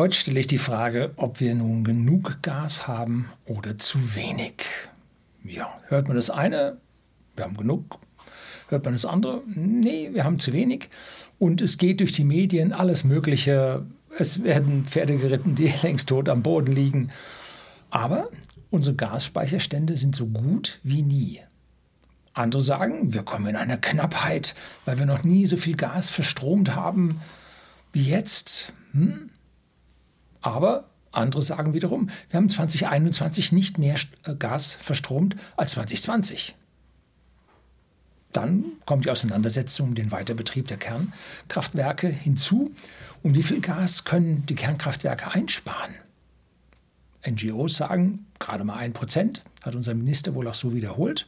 Heute stelle ich die Frage, ob wir nun genug Gas haben oder zu wenig. Ja, hört man das eine? Wir haben genug. Hört man das andere? Nee, wir haben zu wenig. Und es geht durch die Medien alles Mögliche. Es werden Pferde geritten, die längst tot am Boden liegen. Aber unsere Gasspeicherstände sind so gut wie nie. Andere sagen, wir kommen in eine Knappheit, weil wir noch nie so viel Gas verstromt haben wie jetzt. Hm? Aber andere sagen wiederum, wir haben 2021 nicht mehr äh, Gas verstromt als 2020. Dann kommt die Auseinandersetzung um den Weiterbetrieb der Kernkraftwerke hinzu. Und wie viel Gas können die Kernkraftwerke einsparen? NGOs sagen gerade mal ein Prozent, hat unser Minister wohl auch so wiederholt.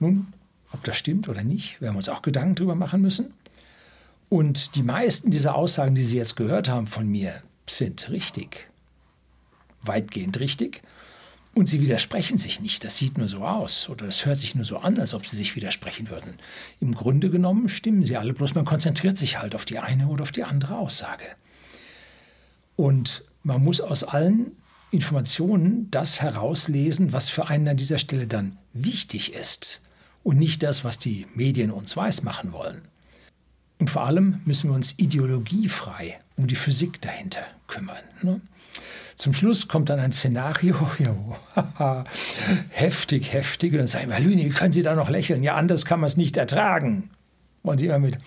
Nun, ob das stimmt oder nicht, werden wir uns auch Gedanken darüber machen müssen. Und die meisten dieser Aussagen, die Sie jetzt gehört haben von mir, sind richtig. Weitgehend richtig. Und sie widersprechen sich nicht. Das sieht nur so aus oder das hört sich nur so an, als ob sie sich widersprechen würden. Im Grunde genommen stimmen sie alle, bloß man konzentriert sich halt auf die eine oder auf die andere Aussage. Und man muss aus allen Informationen das herauslesen, was für einen an dieser Stelle dann wichtig ist und nicht das, was die Medien uns weismachen wollen. Und vor allem müssen wir uns ideologiefrei um die Physik dahinter kümmern. Ne? Zum Schluss kommt dann ein Szenario, ja, heftig, heftig. Und dann sagen wir, Lüni, wie können Sie da noch lächeln? Ja, anders kann man es nicht ertragen. Wollen Sie immer mit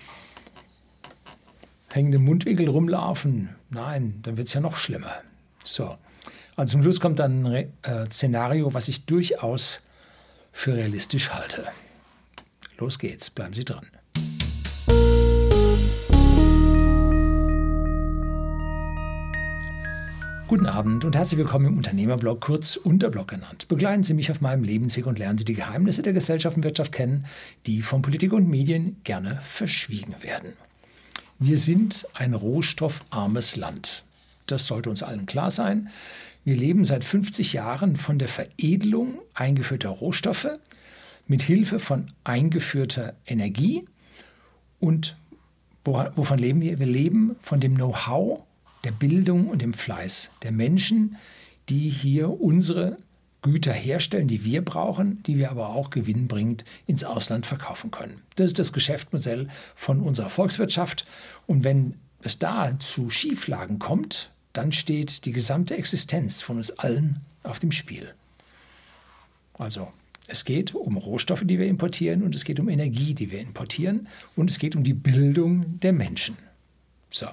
hängendem Mundwinkel rumlaufen? Nein, dann wird es ja noch schlimmer. So. Also zum Schluss kommt dann ein äh, Szenario, was ich durchaus für realistisch halte. Los geht's, bleiben Sie dran. Guten Abend und herzlich willkommen im Unternehmerblog, kurz Unterblog genannt. Begleiten Sie mich auf meinem Lebensweg und lernen Sie die Geheimnisse der Gesellschaft und Wirtschaft kennen, die von Politik und Medien gerne verschwiegen werden. Wir sind ein rohstoffarmes Land. Das sollte uns allen klar sein. Wir leben seit 50 Jahren von der Veredelung eingeführter Rohstoffe mit Hilfe von eingeführter Energie. Und wovon leben wir? Wir leben von dem Know-how der Bildung und dem Fleiß der Menschen, die hier unsere Güter herstellen, die wir brauchen, die wir aber auch gewinnbringend ins Ausland verkaufen können. Das ist das Geschäftsmodell von unserer Volkswirtschaft. Und wenn es da zu Schieflagen kommt, dann steht die gesamte Existenz von uns allen auf dem Spiel. Also es geht um Rohstoffe, die wir importieren und es geht um Energie, die wir importieren und es geht um die Bildung der Menschen. So.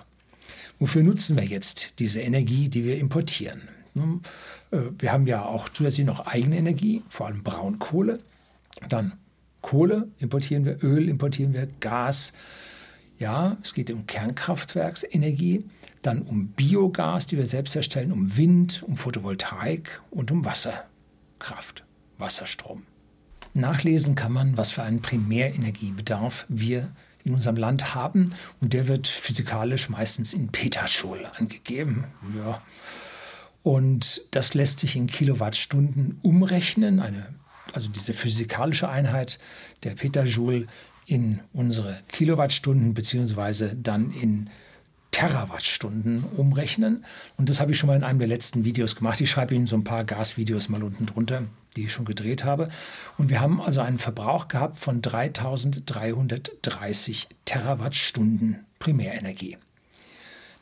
Wofür nutzen wir jetzt diese Energie, die wir importieren? Äh, wir haben ja auch zusätzlich noch eigene Energie, vor allem Braunkohle. Dann Kohle importieren wir, Öl importieren wir, Gas. Ja, es geht um Kernkraftwerksenergie, dann um Biogas, die wir selbst herstellen, um Wind, um Photovoltaik und um Wasserkraft, Wasserstrom. Nachlesen kann man, was für einen Primärenergiebedarf wir in unserem Land haben. Und der wird physikalisch meistens in Peterjoule angegeben. Ja. Und das lässt sich in Kilowattstunden umrechnen. Eine, also diese physikalische Einheit der Peterjoule in unsere Kilowattstunden beziehungsweise dann in Terawattstunden umrechnen. Und das habe ich schon mal in einem der letzten Videos gemacht. Ich schreibe Ihnen so ein paar Gasvideos mal unten drunter, die ich schon gedreht habe. Und wir haben also einen Verbrauch gehabt von 3330 Terawattstunden Primärenergie.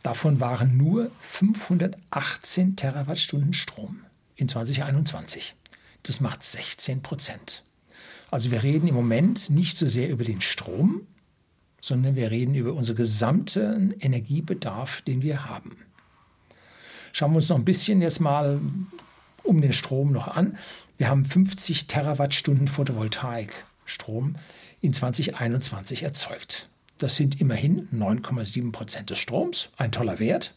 Davon waren nur 518 Terawattstunden Strom in 2021. Das macht 16 Prozent. Also wir reden im Moment nicht so sehr über den Strom, sondern wir reden über unseren gesamten Energiebedarf, den wir haben. Schauen wir uns noch ein bisschen jetzt mal um den Strom noch an. Wir haben 50 Terawattstunden Photovoltaikstrom in 2021 erzeugt. Das sind immerhin 9,7 Prozent des Stroms, ein toller Wert,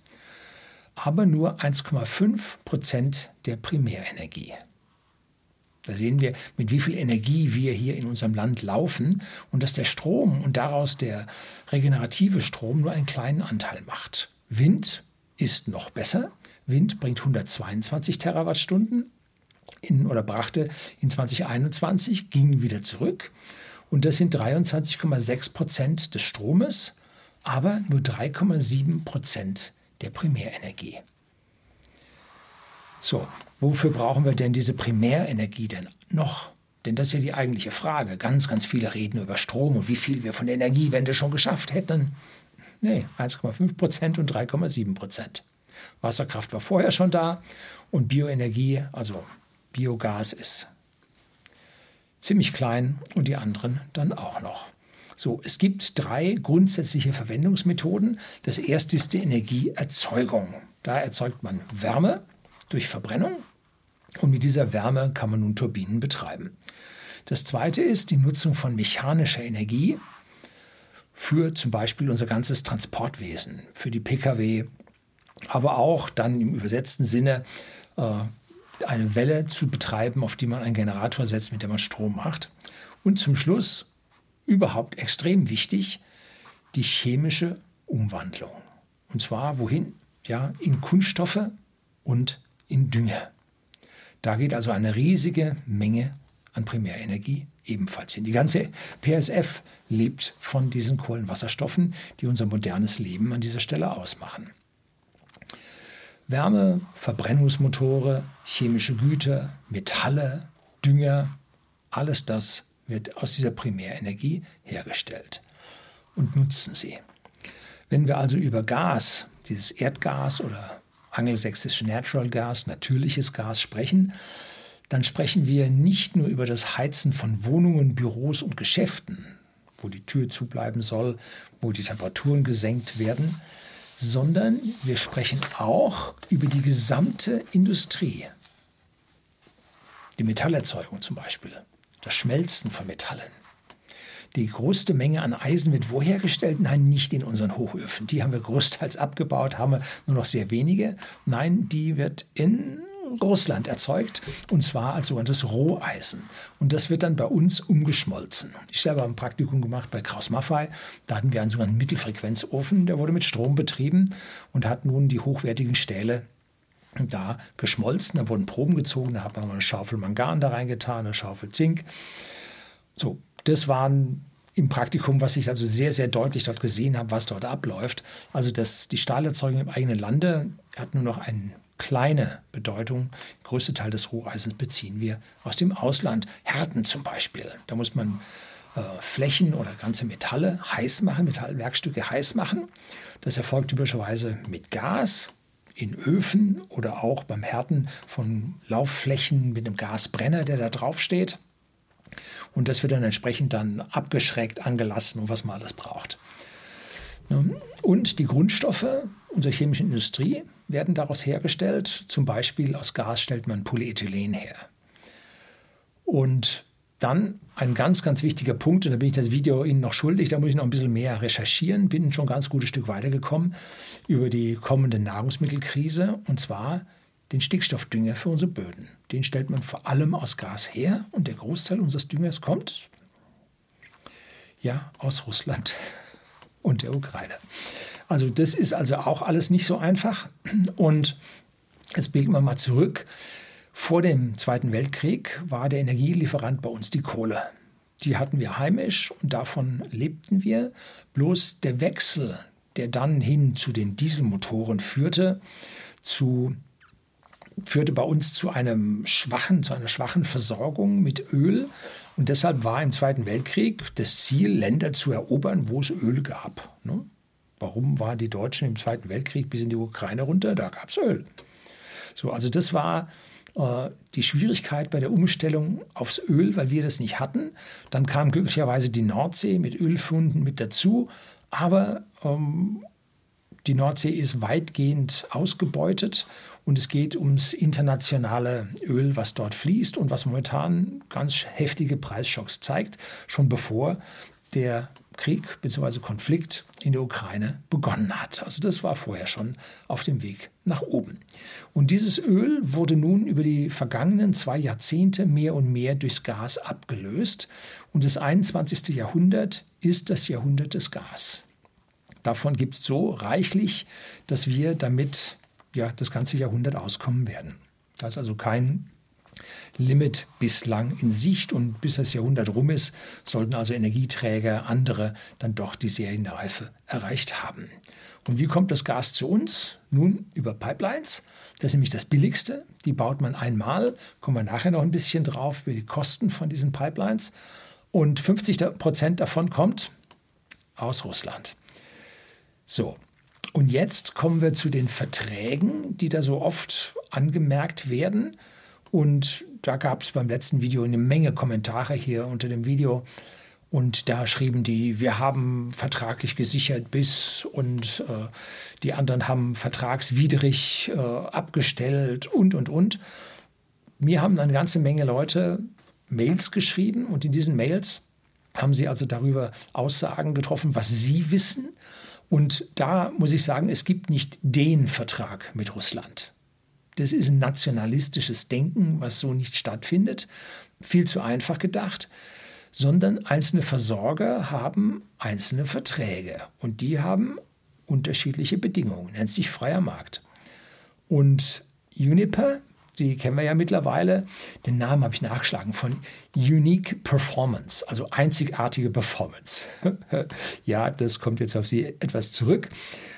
aber nur 1,5 Prozent der Primärenergie. Da sehen wir, mit wie viel Energie wir hier in unserem Land laufen und dass der Strom und daraus der regenerative Strom nur einen kleinen Anteil macht. Wind ist noch besser. Wind bringt 122 Terawattstunden in, oder brachte in 2021, ging wieder zurück. Und das sind 23,6 Prozent des Stromes, aber nur 3,7 Prozent der Primärenergie. So, wofür brauchen wir denn diese Primärenergie denn noch? Denn das ist ja die eigentliche Frage. Ganz, ganz viele reden über Strom und wie viel wir von der Energiewende schon geschafft hätten. Nee, 1,5 Prozent und 3,7 Prozent. Wasserkraft war vorher schon da und Bioenergie, also Biogas, ist ziemlich klein und die anderen dann auch noch. So, es gibt drei grundsätzliche Verwendungsmethoden. Das erste ist die Energieerzeugung. Da erzeugt man Wärme durch Verbrennung und mit dieser Wärme kann man nun Turbinen betreiben. Das zweite ist die Nutzung von mechanischer Energie für zum Beispiel unser ganzes Transportwesen, für die Pkw, aber auch dann im übersetzten Sinne äh, eine Welle zu betreiben, auf die man einen Generator setzt, mit dem man Strom macht. Und zum Schluss, überhaupt extrem wichtig, die chemische Umwandlung. Und zwar wohin? Ja, in Kunststoffe und in Dünger. Da geht also eine riesige Menge an Primärenergie ebenfalls hin. Die ganze PSF lebt von diesen Kohlenwasserstoffen, die unser modernes Leben an dieser Stelle ausmachen. Wärme, Verbrennungsmotore, chemische Güter, Metalle, Dünger, alles das wird aus dieser Primärenergie hergestellt und nutzen sie. Wenn wir also über Gas, dieses Erdgas oder angelsächsische Natural Gas, natürliches Gas sprechen, dann sprechen wir nicht nur über das Heizen von Wohnungen, Büros und Geschäften, wo die Tür zubleiben soll, wo die Temperaturen gesenkt werden, sondern wir sprechen auch über die gesamte Industrie. Die Metallerzeugung zum Beispiel, das Schmelzen von Metallen. Die größte Menge an Eisen wird wo hergestellt? Nein, nicht in unseren Hochöfen. Die haben wir größtenteils abgebaut, haben wir nur noch sehr wenige. Nein, die wird in Russland erzeugt und zwar als sogenanntes Roheisen. Und das wird dann bei uns umgeschmolzen. Ich selber habe ein Praktikum gemacht bei Kraus Maffei. Da hatten wir einen sogenannten Mittelfrequenzofen, der wurde mit Strom betrieben und hat nun die hochwertigen Stähle da geschmolzen. Da wurden Proben gezogen, da hat man eine Schaufel Mangan da reingetan, eine Schaufel Zink. So, das waren im Praktikum, was ich also sehr, sehr deutlich dort gesehen habe, was dort abläuft. Also das, die Stahlerzeugung im eigenen Lande hat nur noch einen kleine Bedeutung. Der größte Teil des Roheisens beziehen wir aus dem Ausland. Härten zum Beispiel. Da muss man äh, Flächen oder ganze Metalle heiß machen, Metallwerkstücke heiß machen. Das erfolgt typischerweise mit Gas in Öfen oder auch beim Härten von Laufflächen mit einem Gasbrenner, der da drauf steht. Und das wird dann entsprechend dann abgeschreckt, angelassen und was man alles braucht. Und die Grundstoffe unserer chemischen Industrie werden daraus hergestellt. Zum Beispiel aus Gas stellt man Polyethylen her. Und dann ein ganz, ganz wichtiger Punkt, und da bin ich das Video Ihnen noch schuldig, da muss ich noch ein bisschen mehr recherchieren, bin schon ein ganz gutes Stück weitergekommen über die kommende Nahrungsmittelkrise, und zwar den Stickstoffdünger für unsere Böden. Den stellt man vor allem aus Gas her und der Großteil unseres Düngers kommt ja aus Russland und der Ukraine. Also das ist also auch alles nicht so einfach. Und jetzt blicken wir mal zurück. Vor dem Zweiten Weltkrieg war der Energielieferant bei uns die Kohle. Die hatten wir heimisch und davon lebten wir. Bloß der Wechsel, der dann hin zu den Dieselmotoren führte, zu, führte bei uns zu einem schwachen, zu einer schwachen Versorgung mit Öl. Und deshalb war im Zweiten Weltkrieg das Ziel, Länder zu erobern, wo es Öl gab. Ne? Warum waren die Deutschen im Zweiten Weltkrieg bis in die Ukraine runter? Da gab es Öl. So, also das war äh, die Schwierigkeit bei der Umstellung aufs Öl, weil wir das nicht hatten. Dann kam glücklicherweise die Nordsee mit Ölfunden mit dazu. Aber ähm, die Nordsee ist weitgehend ausgebeutet und es geht ums internationale Öl, was dort fließt und was momentan ganz heftige Preisschocks zeigt, schon bevor der Krieg bzw. Konflikt in der Ukraine begonnen hat. Also das war vorher schon auf dem Weg nach oben. Und dieses Öl wurde nun über die vergangenen zwei Jahrzehnte mehr und mehr durchs Gas abgelöst. Und das 21. Jahrhundert ist das Jahrhundert des Gas. Davon gibt es so reichlich, dass wir damit ja, das ganze Jahrhundert auskommen werden. Da ist also kein Limit bislang in Sicht und bis das Jahrhundert rum ist, sollten also Energieträger, andere dann doch die Serienreife erreicht haben. Und wie kommt das Gas zu uns? Nun über Pipelines. Das ist nämlich das billigste. Die baut man einmal. Kommen wir nachher noch ein bisschen drauf über die Kosten von diesen Pipelines. Und 50 Prozent davon kommt aus Russland. So, und jetzt kommen wir zu den Verträgen, die da so oft angemerkt werden. Und da gab es beim letzten Video eine Menge Kommentare hier unter dem Video. Und da schrieben die, wir haben vertraglich gesichert bis und äh, die anderen haben vertragswidrig äh, abgestellt und, und, und. Mir haben eine ganze Menge Leute Mails geschrieben und in diesen Mails haben sie also darüber Aussagen getroffen, was sie wissen. Und da muss ich sagen, es gibt nicht den Vertrag mit Russland. Das ist ein nationalistisches Denken, was so nicht stattfindet. Viel zu einfach gedacht sondern einzelne Versorger haben einzelne Verträge und die haben unterschiedliche Bedingungen, nennt sich freier Markt. Und Uniper die kennen wir ja mittlerweile. Den Namen habe ich nachgeschlagen von Unique Performance, also einzigartige Performance. ja, das kommt jetzt auf Sie etwas zurück.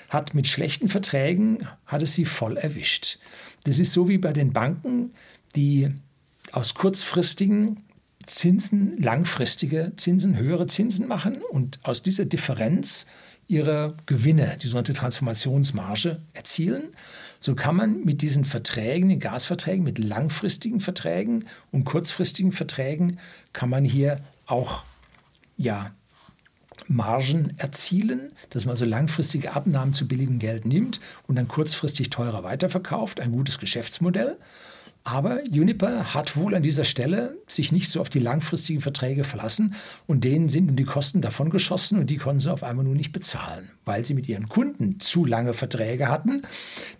Hat mit schlechten Verträgen, hat es sie voll erwischt. Das ist so wie bei den Banken, die aus kurzfristigen Zinsen, langfristige Zinsen, höhere Zinsen machen und aus dieser Differenz ihre Gewinne, die sogenannte Transformationsmarge, erzielen. So kann man mit diesen Verträgen, den Gasverträgen, mit langfristigen Verträgen und kurzfristigen Verträgen, kann man hier auch ja, Margen erzielen, dass man so langfristige Abnahmen zu billigem Geld nimmt und dann kurzfristig teurer weiterverkauft. Ein gutes Geschäftsmodell. Aber Uniper hat wohl an dieser Stelle sich nicht so auf die langfristigen Verträge verlassen und denen sind nun die Kosten davon geschossen und die konnten sie auf einmal nun nicht bezahlen, weil sie mit ihren Kunden zu lange Verträge hatten,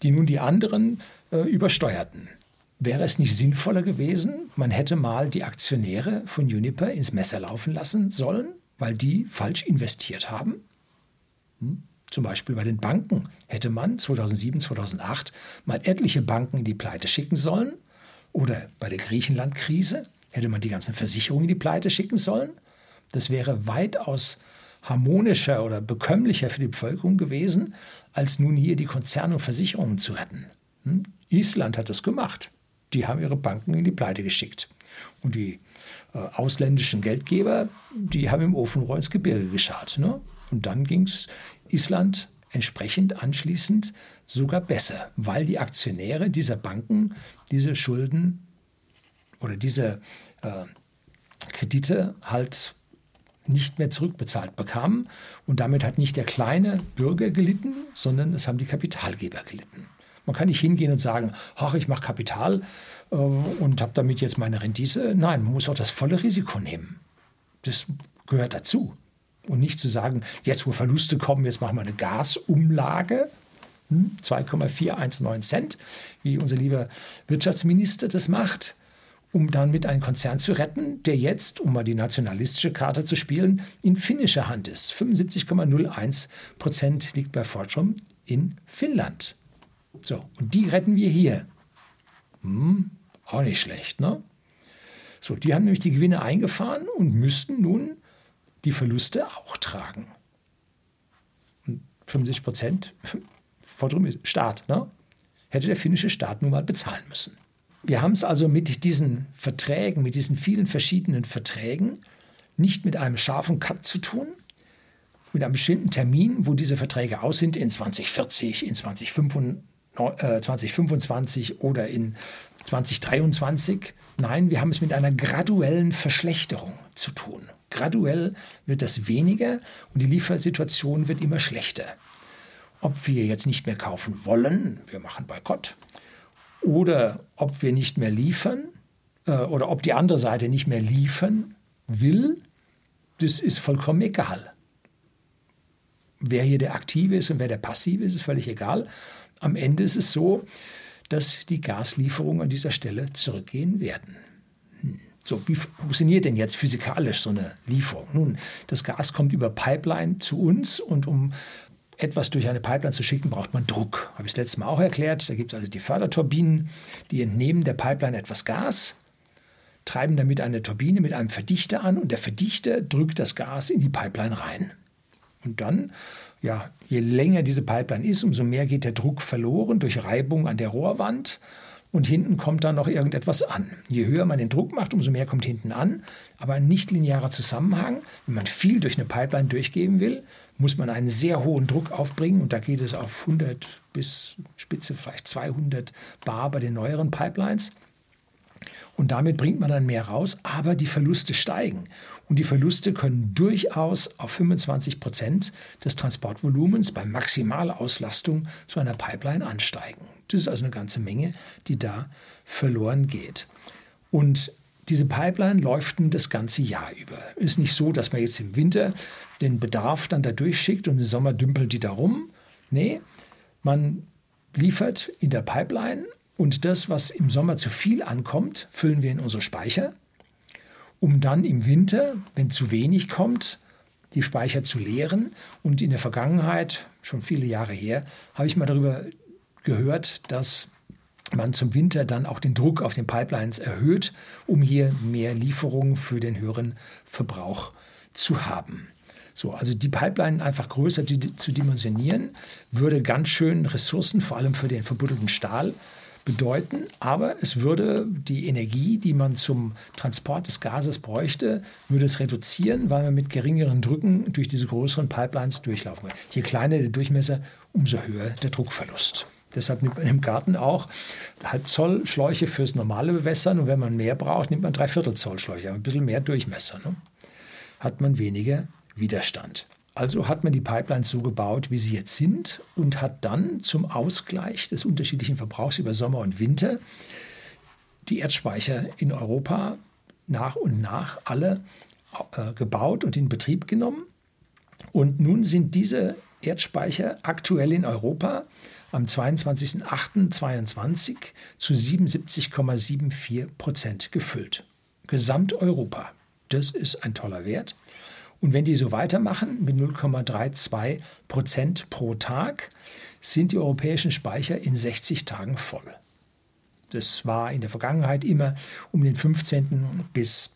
die nun die anderen äh, übersteuerten. Wäre es nicht sinnvoller gewesen, man hätte mal die Aktionäre von Uniper ins Messer laufen lassen sollen, weil die falsch investiert haben? Hm? Zum Beispiel bei den Banken hätte man 2007, 2008 mal etliche Banken in die Pleite schicken sollen oder bei der Griechenland-Krise hätte man die ganzen Versicherungen in die Pleite schicken sollen. Das wäre weitaus harmonischer oder bekömmlicher für die Bevölkerung gewesen, als nun hier die Konzerne und Versicherungen zu retten. Hm? Island hat das gemacht. Die haben ihre Banken in die Pleite geschickt. Und die äh, ausländischen Geldgeber, die haben im Ofenrohr ins Gebirge geschaut. Ne? Und dann ging es Island entsprechend anschließend sogar besser, weil die Aktionäre dieser Banken diese Schulden oder diese äh, Kredite halt nicht mehr zurückbezahlt bekamen. Und damit hat nicht der kleine Bürger gelitten, sondern es haben die Kapitalgeber gelitten. Man kann nicht hingehen und sagen, ach, ich mache Kapital äh, und habe damit jetzt meine Rendite. Nein, man muss auch das volle Risiko nehmen. Das gehört dazu. Und nicht zu sagen, jetzt wo Verluste kommen, jetzt machen wir eine Gasumlage, 2,419 hm, Cent, wie unser lieber Wirtschaftsminister das macht, um dann mit einem Konzern zu retten, der jetzt, um mal die nationalistische Karte zu spielen, in finnischer Hand ist. 75,01 Prozent liegt bei Fortrum in Finnland. So, und die retten wir hier. Hm, auch nicht schlecht, ne? So, die haben nämlich die Gewinne eingefahren und müssten nun die Verluste auch tragen. 75 Prozent Forderung Staat. Ne? Hätte der finnische Staat nun mal bezahlen müssen. Wir haben es also mit diesen Verträgen, mit diesen vielen verschiedenen Verträgen, nicht mit einem scharfen Cut zu tun, mit einem bestimmten Termin, wo diese Verträge aus sind, in 2040, in 2025 äh, oder in 2023. Nein, wir haben es mit einer graduellen Verschlechterung zu tun. Graduell wird das weniger und die Liefersituation wird immer schlechter. Ob wir jetzt nicht mehr kaufen wollen, wir machen Boykott, oder ob wir nicht mehr liefern, äh, oder ob die andere Seite nicht mehr liefern will, das ist vollkommen egal. Wer hier der Aktive ist und wer der Passive ist, ist völlig egal. Am Ende ist es so, dass die Gaslieferungen an dieser Stelle zurückgehen werden. So, wie funktioniert denn jetzt physikalisch so eine Lieferung? Nun, das Gas kommt über Pipeline zu uns und um etwas durch eine Pipeline zu schicken, braucht man Druck. Habe ich das letzte Mal auch erklärt. Da gibt es also die Förderturbinen, die entnehmen der Pipeline etwas Gas treiben damit eine Turbine mit einem Verdichter an und der Verdichter drückt das Gas in die Pipeline rein. Und dann, ja, je länger diese Pipeline ist, umso mehr geht der Druck verloren durch Reibung an der Rohrwand und hinten kommt dann noch irgendetwas an. Je höher man den Druck macht, umso mehr kommt hinten an. Aber ein nichtlinearer Zusammenhang, wenn man viel durch eine Pipeline durchgeben will, muss man einen sehr hohen Druck aufbringen und da geht es auf 100 bis Spitze vielleicht 200 Bar bei den neueren Pipelines. Und damit bringt man dann mehr raus, aber die Verluste steigen. Und die Verluste können durchaus auf 25 Prozent des Transportvolumens bei maximaler Auslastung zu einer Pipeline ansteigen. Das ist also eine ganze Menge, die da verloren geht. Und diese Pipeline läuft das ganze Jahr über. Ist nicht so, dass man jetzt im Winter den Bedarf dann da durchschickt und im Sommer dümpelt die da rum. Nee, man liefert in der Pipeline und das, was im Sommer zu viel ankommt, füllen wir in unsere Speicher, um dann im Winter, wenn zu wenig kommt, die Speicher zu leeren. Und in der Vergangenheit, schon viele Jahre her, habe ich mal darüber gehört, dass man zum Winter dann auch den Druck auf den Pipelines erhöht, um hier mehr Lieferungen für den höheren Verbrauch zu haben. So, also die Pipeline einfach größer zu dimensionieren, würde ganz schön Ressourcen, vor allem für den verbuddelten Stahl, bedeuten, aber es würde die Energie, die man zum Transport des Gases bräuchte, würde es reduzieren, weil man mit geringeren Drücken durch diese größeren Pipelines durchlaufen würde. Je kleiner der Durchmesser, umso höher der Druckverlust. Deshalb nimmt man im Garten auch Halbzoll Schläuche fürs normale Bewässern und wenn man mehr braucht, nimmt man Dreiviertel Zoll Schläuche, ein bisschen mehr Durchmesser. Ne? Hat man weniger Widerstand. Also hat man die Pipelines so gebaut, wie sie jetzt sind und hat dann zum Ausgleich des unterschiedlichen Verbrauchs über Sommer und Winter die Erdspeicher in Europa nach und nach alle äh, gebaut und in Betrieb genommen. Und nun sind diese Erdspeicher aktuell in Europa am 22.08.22 zu 77,74 Prozent gefüllt. Gesamteuropa. Das ist ein toller Wert. Und wenn die so weitermachen mit 0,32 Prozent pro Tag, sind die europäischen Speicher in 60 Tagen voll. Das war in der Vergangenheit immer um den 15. bis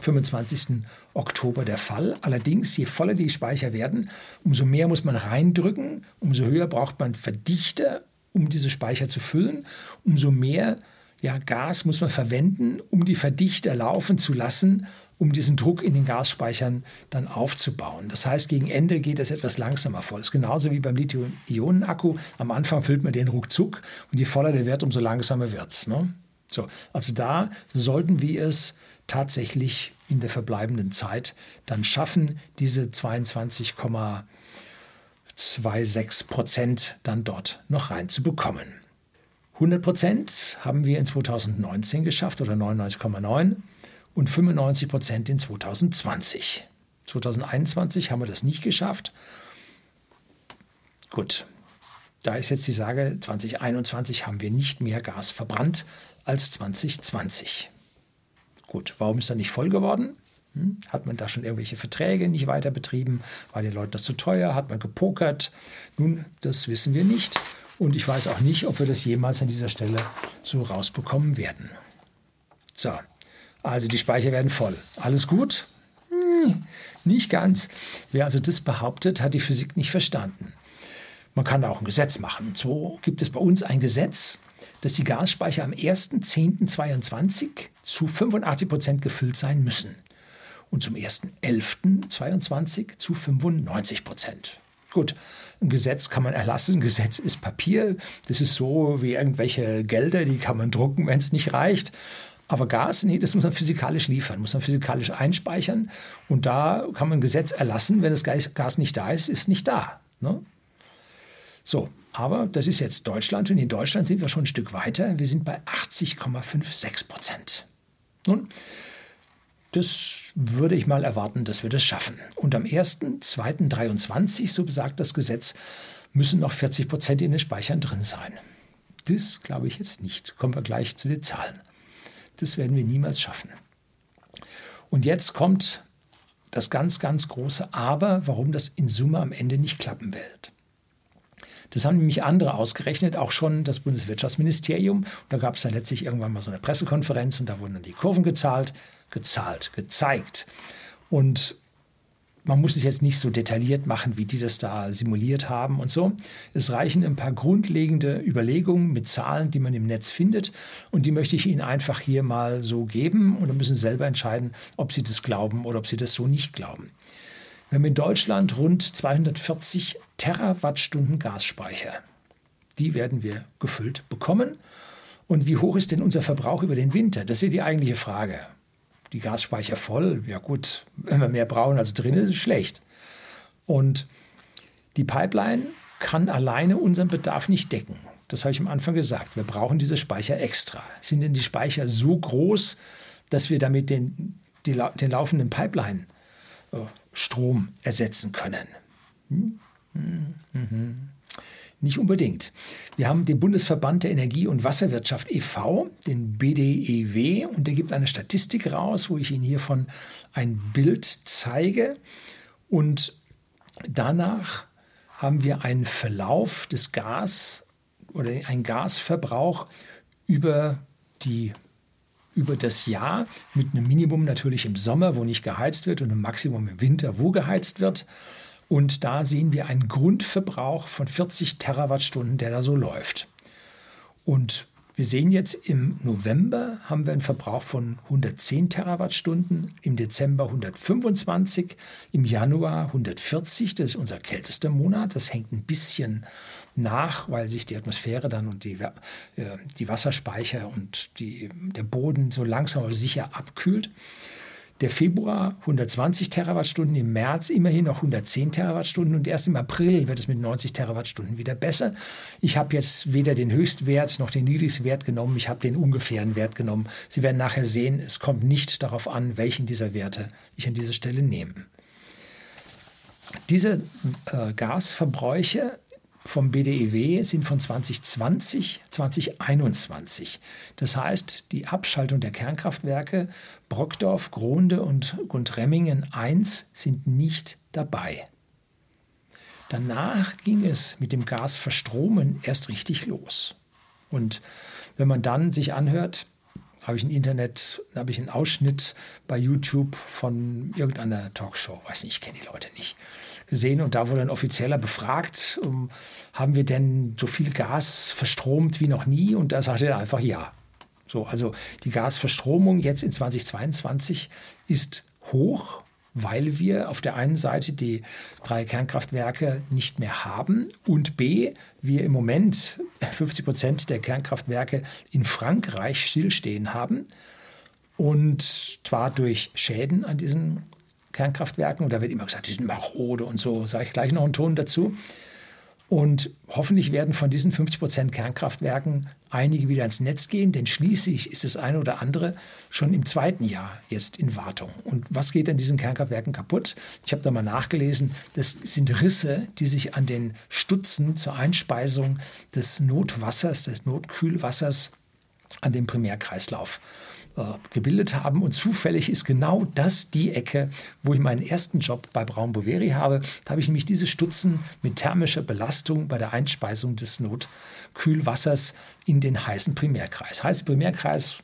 25. Oktober der Fall. Allerdings, je voller die Speicher werden, umso mehr muss man reindrücken, umso höher braucht man Verdichter, um diese Speicher zu füllen, umso mehr ja, Gas muss man verwenden, um die Verdichter laufen zu lassen, um diesen Druck in den Gasspeichern dann aufzubauen. Das heißt, gegen Ende geht es etwas langsamer voll. Das ist genauso wie beim Lithium-Ionen-Akku. Am Anfang füllt man den ruckzuck und je voller der wird, umso langsamer wird es. Ne? So, also da sollten wir es tatsächlich in der verbleibenden Zeit dann schaffen, diese 22,26 Prozent dann dort noch reinzubekommen. 100 Prozent haben wir in 2019 geschafft oder 99,9 und 95 Prozent in 2020. 2021 haben wir das nicht geschafft. Gut, da ist jetzt die Sage, 2021 haben wir nicht mehr Gas verbrannt als 2020. Gut, warum ist er nicht voll geworden? Hm? Hat man da schon irgendwelche Verträge nicht weiter betrieben? War den Leuten das zu teuer? Hat man gepokert? Nun, das wissen wir nicht. Und ich weiß auch nicht, ob wir das jemals an dieser Stelle so rausbekommen werden. So, also die Speicher werden voll. Alles gut? Hm, nicht ganz. Wer also das behauptet, hat die Physik nicht verstanden. Man kann auch ein Gesetz machen. So gibt es bei uns ein Gesetz, dass die Gasspeicher am 1.10.22 zu 85 Prozent gefüllt sein müssen und zum 1.11.22 zu 95 Prozent. Gut, ein Gesetz kann man erlassen, ein Gesetz ist Papier. Das ist so wie irgendwelche Gelder, die kann man drucken, wenn es nicht reicht. Aber Gas, nee, das muss man physikalisch liefern, muss man physikalisch einspeichern. Und da kann man ein Gesetz erlassen, wenn das Gas nicht da ist, ist nicht da. Ne? So, aber das ist jetzt Deutschland und in Deutschland sind wir schon ein Stück weiter. Wir sind bei 80,56 Prozent. Nun, das würde ich mal erwarten, dass wir das schaffen. Und am 1.2.23, so besagt das Gesetz, müssen noch 40 Prozent in den Speichern drin sein. Das glaube ich jetzt nicht. Kommen wir gleich zu den Zahlen. Das werden wir niemals schaffen. Und jetzt kommt das ganz, ganz große Aber, warum das in Summe am Ende nicht klappen wird. Das haben nämlich andere ausgerechnet, auch schon das Bundeswirtschaftsministerium. Da gab es dann letztlich irgendwann mal so eine Pressekonferenz und da wurden dann die Kurven gezahlt, gezahlt, gezeigt. Und man muss es jetzt nicht so detailliert machen, wie die das da simuliert haben und so. Es reichen ein paar grundlegende Überlegungen mit Zahlen, die man im Netz findet. Und die möchte ich Ihnen einfach hier mal so geben. Und dann müssen Sie selber entscheiden, ob Sie das glauben oder ob Sie das so nicht glauben. Wir haben in Deutschland rund 240 Terawattstunden Gasspeicher. Die werden wir gefüllt bekommen. Und wie hoch ist denn unser Verbrauch über den Winter? Das ist die eigentliche Frage die Gasspeicher voll. Ja gut, wenn wir mehr brauchen als drin ist, ist schlecht. Und die Pipeline kann alleine unseren Bedarf nicht decken. Das habe ich am Anfang gesagt. Wir brauchen diese Speicher extra. Sind denn die Speicher so groß, dass wir damit den, die, den laufenden Pipeline-Strom äh, ersetzen können? Hm? Hm, hm, nicht unbedingt. Wir haben den Bundesverband der Energie- und Wasserwirtschaft e.V., den BDEW, und der gibt eine Statistik raus, wo ich Ihnen hiervon ein Bild zeige. Und danach haben wir einen Verlauf des Gas oder einen Gasverbrauch über die über das Jahr mit einem Minimum natürlich im Sommer, wo nicht geheizt wird, und einem Maximum im Winter, wo geheizt wird. Und da sehen wir einen Grundverbrauch von 40 Terawattstunden, der da so läuft. Und wir sehen jetzt im November haben wir einen Verbrauch von 110 Terawattstunden, im Dezember 125, im Januar 140, das ist unser kältester Monat. Das hängt ein bisschen nach, weil sich die Atmosphäre dann und die, äh, die Wasserspeicher und die, der Boden so langsam aber sicher abkühlt. Der Februar 120 Terawattstunden, im März immerhin noch 110 Terawattstunden und erst im April wird es mit 90 Terawattstunden wieder besser. Ich habe jetzt weder den Höchstwert noch den Niedrigstwert genommen, ich habe den ungefähren Wert genommen. Sie werden nachher sehen, es kommt nicht darauf an, welchen dieser Werte ich an dieser Stelle nehme. Diese äh, Gasverbräuche vom BDEW sind von 2020, 2021. Das heißt, die Abschaltung der Kernkraftwerke Brockdorf, Gronde und Gundremmingen 1 sind nicht dabei. Danach ging es mit dem Gasverstromen erst richtig los. Und wenn man dann sich anhört, habe ich ein Internet, habe ich einen Ausschnitt bei YouTube von irgendeiner Talkshow, weiß nicht, ich kenne die Leute nicht gesehen und da wurde ein Offizieller befragt, um, haben wir denn so viel Gas verstromt wie noch nie? Und da sagte er einfach ja. So, also die Gasverstromung jetzt in 2022 ist hoch, weil wir auf der einen Seite die drei Kernkraftwerke nicht mehr haben und b, wir im Moment 50 Prozent der Kernkraftwerke in Frankreich stillstehen haben und zwar durch Schäden an diesen Kernkraftwerken. Und da wird immer gesagt, die sind marode und so, sage ich gleich noch einen Ton dazu. Und hoffentlich werden von diesen 50 Prozent Kernkraftwerken einige wieder ins Netz gehen, denn schließlich ist das eine oder andere schon im zweiten Jahr jetzt in Wartung. Und was geht an diesen Kernkraftwerken kaputt? Ich habe da mal nachgelesen, das sind Risse, die sich an den Stutzen zur Einspeisung des Notwassers, des Notkühlwassers an dem Primärkreislauf äh, gebildet haben. Und zufällig ist genau das die Ecke, wo ich meinen ersten Job bei Braun Boveri habe. Da habe ich nämlich diese Stutzen mit thermischer Belastung bei der Einspeisung des Notkühlwassers in den heißen Primärkreis. Heißer Primärkreis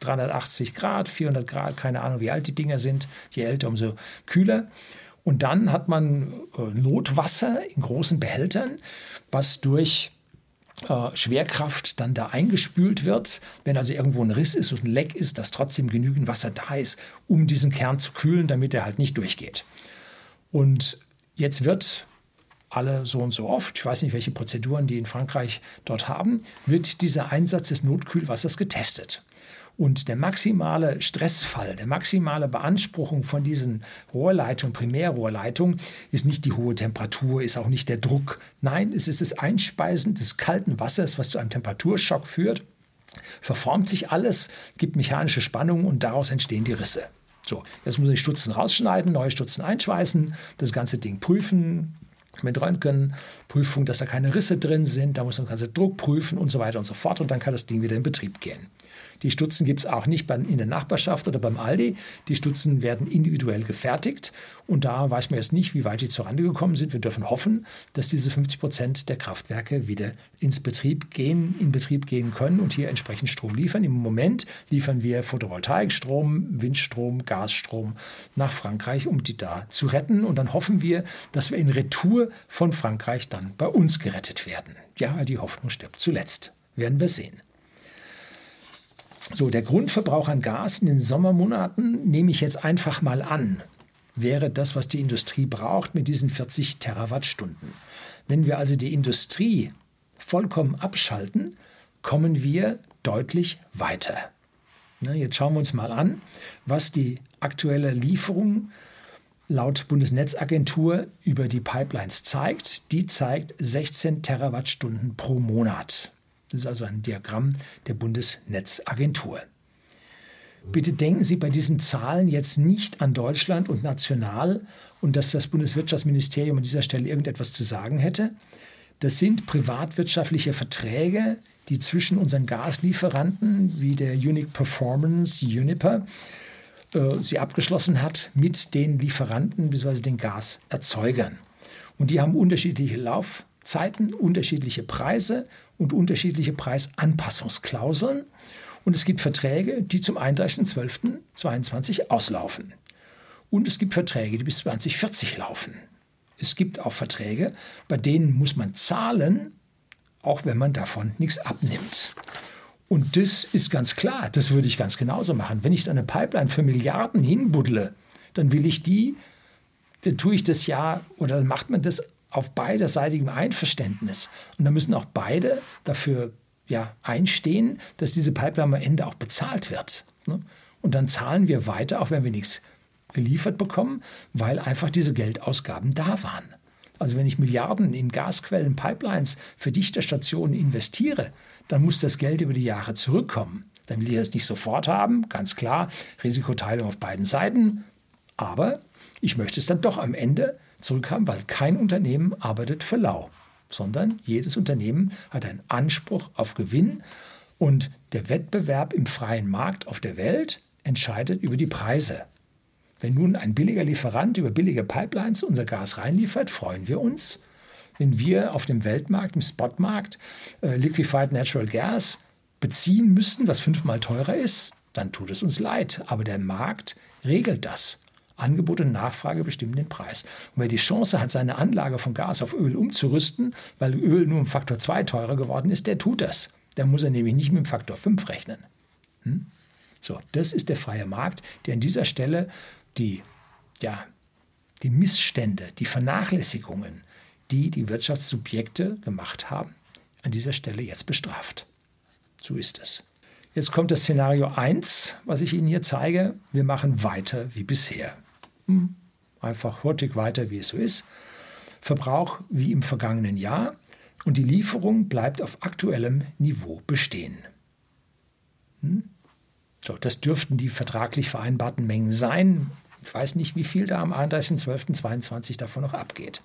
380 Grad, 400 Grad, keine Ahnung, wie alt die Dinger sind. Je älter, umso kühler. Und dann hat man äh, Notwasser in großen Behältern, was durch Schwerkraft dann da eingespült wird, wenn also irgendwo ein Riss ist und ein Leck ist, dass trotzdem genügend Wasser da ist, um diesen Kern zu kühlen, damit er halt nicht durchgeht. Und jetzt wird alle so und so oft, ich weiß nicht, welche Prozeduren die in Frankreich dort haben, wird dieser Einsatz des Notkühlwassers getestet. Und der maximale Stressfall, der maximale Beanspruchung von diesen Rohrleitungen, Primärrohrleitungen, ist nicht die hohe Temperatur, ist auch nicht der Druck. Nein, es ist das Einspeisen des kalten Wassers, was zu einem Temperaturschock führt. Verformt sich alles, gibt mechanische Spannungen und daraus entstehen die Risse. So, jetzt muss ich Stutzen rausschneiden, neue Stutzen einschweißen, das ganze Ding prüfen, mit Röntgenprüfung, dass da keine Risse drin sind. Da muss man ganze Druck prüfen und so weiter und so fort. Und dann kann das Ding wieder in Betrieb gehen. Die Stutzen gibt es auch nicht in der Nachbarschaft oder beim Aldi. Die Stutzen werden individuell gefertigt. Und da weiß man jetzt nicht, wie weit die zurande gekommen sind. Wir dürfen hoffen, dass diese 50 Prozent der Kraftwerke wieder ins Betrieb gehen, in Betrieb gehen können und hier entsprechend Strom liefern. Im Moment liefern wir Photovoltaikstrom, Windstrom, Gasstrom nach Frankreich, um die da zu retten. Und dann hoffen wir, dass wir in Retour von Frankreich dann bei uns gerettet werden. Ja, die Hoffnung stirbt zuletzt. Werden wir sehen. So, der Grundverbrauch an Gas in den Sommermonaten nehme ich jetzt einfach mal an, wäre das, was die Industrie braucht mit diesen 40 Terawattstunden. Wenn wir also die Industrie vollkommen abschalten, kommen wir deutlich weiter. jetzt schauen wir uns mal an, was die aktuelle Lieferung laut Bundesnetzagentur über die Pipelines zeigt. Die zeigt 16 Terawattstunden pro Monat. Das ist also ein Diagramm der Bundesnetzagentur. Bitte denken Sie bei diesen Zahlen jetzt nicht an Deutschland und national und dass das Bundeswirtschaftsministerium an dieser Stelle irgendetwas zu sagen hätte. Das sind privatwirtschaftliche Verträge, die zwischen unseren Gaslieferanten wie der Unique Performance Uniper äh, sie abgeschlossen hat mit den Lieferanten bzw. den Gaserzeugern. Und die haben unterschiedliche Laufzeiten, unterschiedliche Preise und unterschiedliche Preisanpassungsklauseln. Und es gibt Verträge, die zum 31.12.22 auslaufen. Und es gibt Verträge, die bis 2040 laufen. Es gibt auch Verträge, bei denen muss man zahlen, auch wenn man davon nichts abnimmt. Und das ist ganz klar, das würde ich ganz genauso machen. Wenn ich eine Pipeline für Milliarden hinbuddle, dann will ich die, dann tue ich das ja oder dann macht man das auf beiderseitigem Einverständnis. Und da müssen auch beide dafür ja, einstehen, dass diese Pipeline am Ende auch bezahlt wird. Ne? Und dann zahlen wir weiter, auch wenn wir nichts geliefert bekommen, weil einfach diese Geldausgaben da waren. Also wenn ich Milliarden in Gasquellen, Pipelines für Dichterstationen investiere, dann muss das Geld über die Jahre zurückkommen. Dann will ich das nicht sofort haben, ganz klar, Risikoteilung auf beiden Seiten, aber ich möchte es dann doch am Ende zurückhaben, weil kein Unternehmen arbeitet für lau, sondern jedes Unternehmen hat einen Anspruch auf Gewinn und der Wettbewerb im freien Markt auf der Welt entscheidet über die Preise. Wenn nun ein billiger Lieferant über billige Pipelines unser Gas reinliefert, freuen wir uns. Wenn wir auf dem Weltmarkt, im Spotmarkt, äh, Liquefied Natural Gas beziehen müssen, was fünfmal teurer ist, dann tut es uns leid. Aber der Markt regelt das. Angebot und Nachfrage bestimmen den Preis. Und wer die Chance hat, seine Anlage von Gas auf Öl umzurüsten, weil Öl nur um Faktor 2 teurer geworden ist, der tut das. Der muss er nämlich nicht mit dem Faktor 5 rechnen. Hm? So, das ist der freie Markt, der an dieser Stelle die, ja, die Missstände, die Vernachlässigungen, die die Wirtschaftssubjekte gemacht haben, an dieser Stelle jetzt bestraft. So ist es. Jetzt kommt das Szenario 1, was ich Ihnen hier zeige. Wir machen weiter wie bisher. Hm, einfach hurtig weiter, wie es so ist. Verbrauch wie im vergangenen Jahr und die Lieferung bleibt auf aktuellem Niveau bestehen. Hm? So, das dürften die vertraglich vereinbarten Mengen sein. Ich weiß nicht, wie viel da am 31.12.22 davon noch abgeht.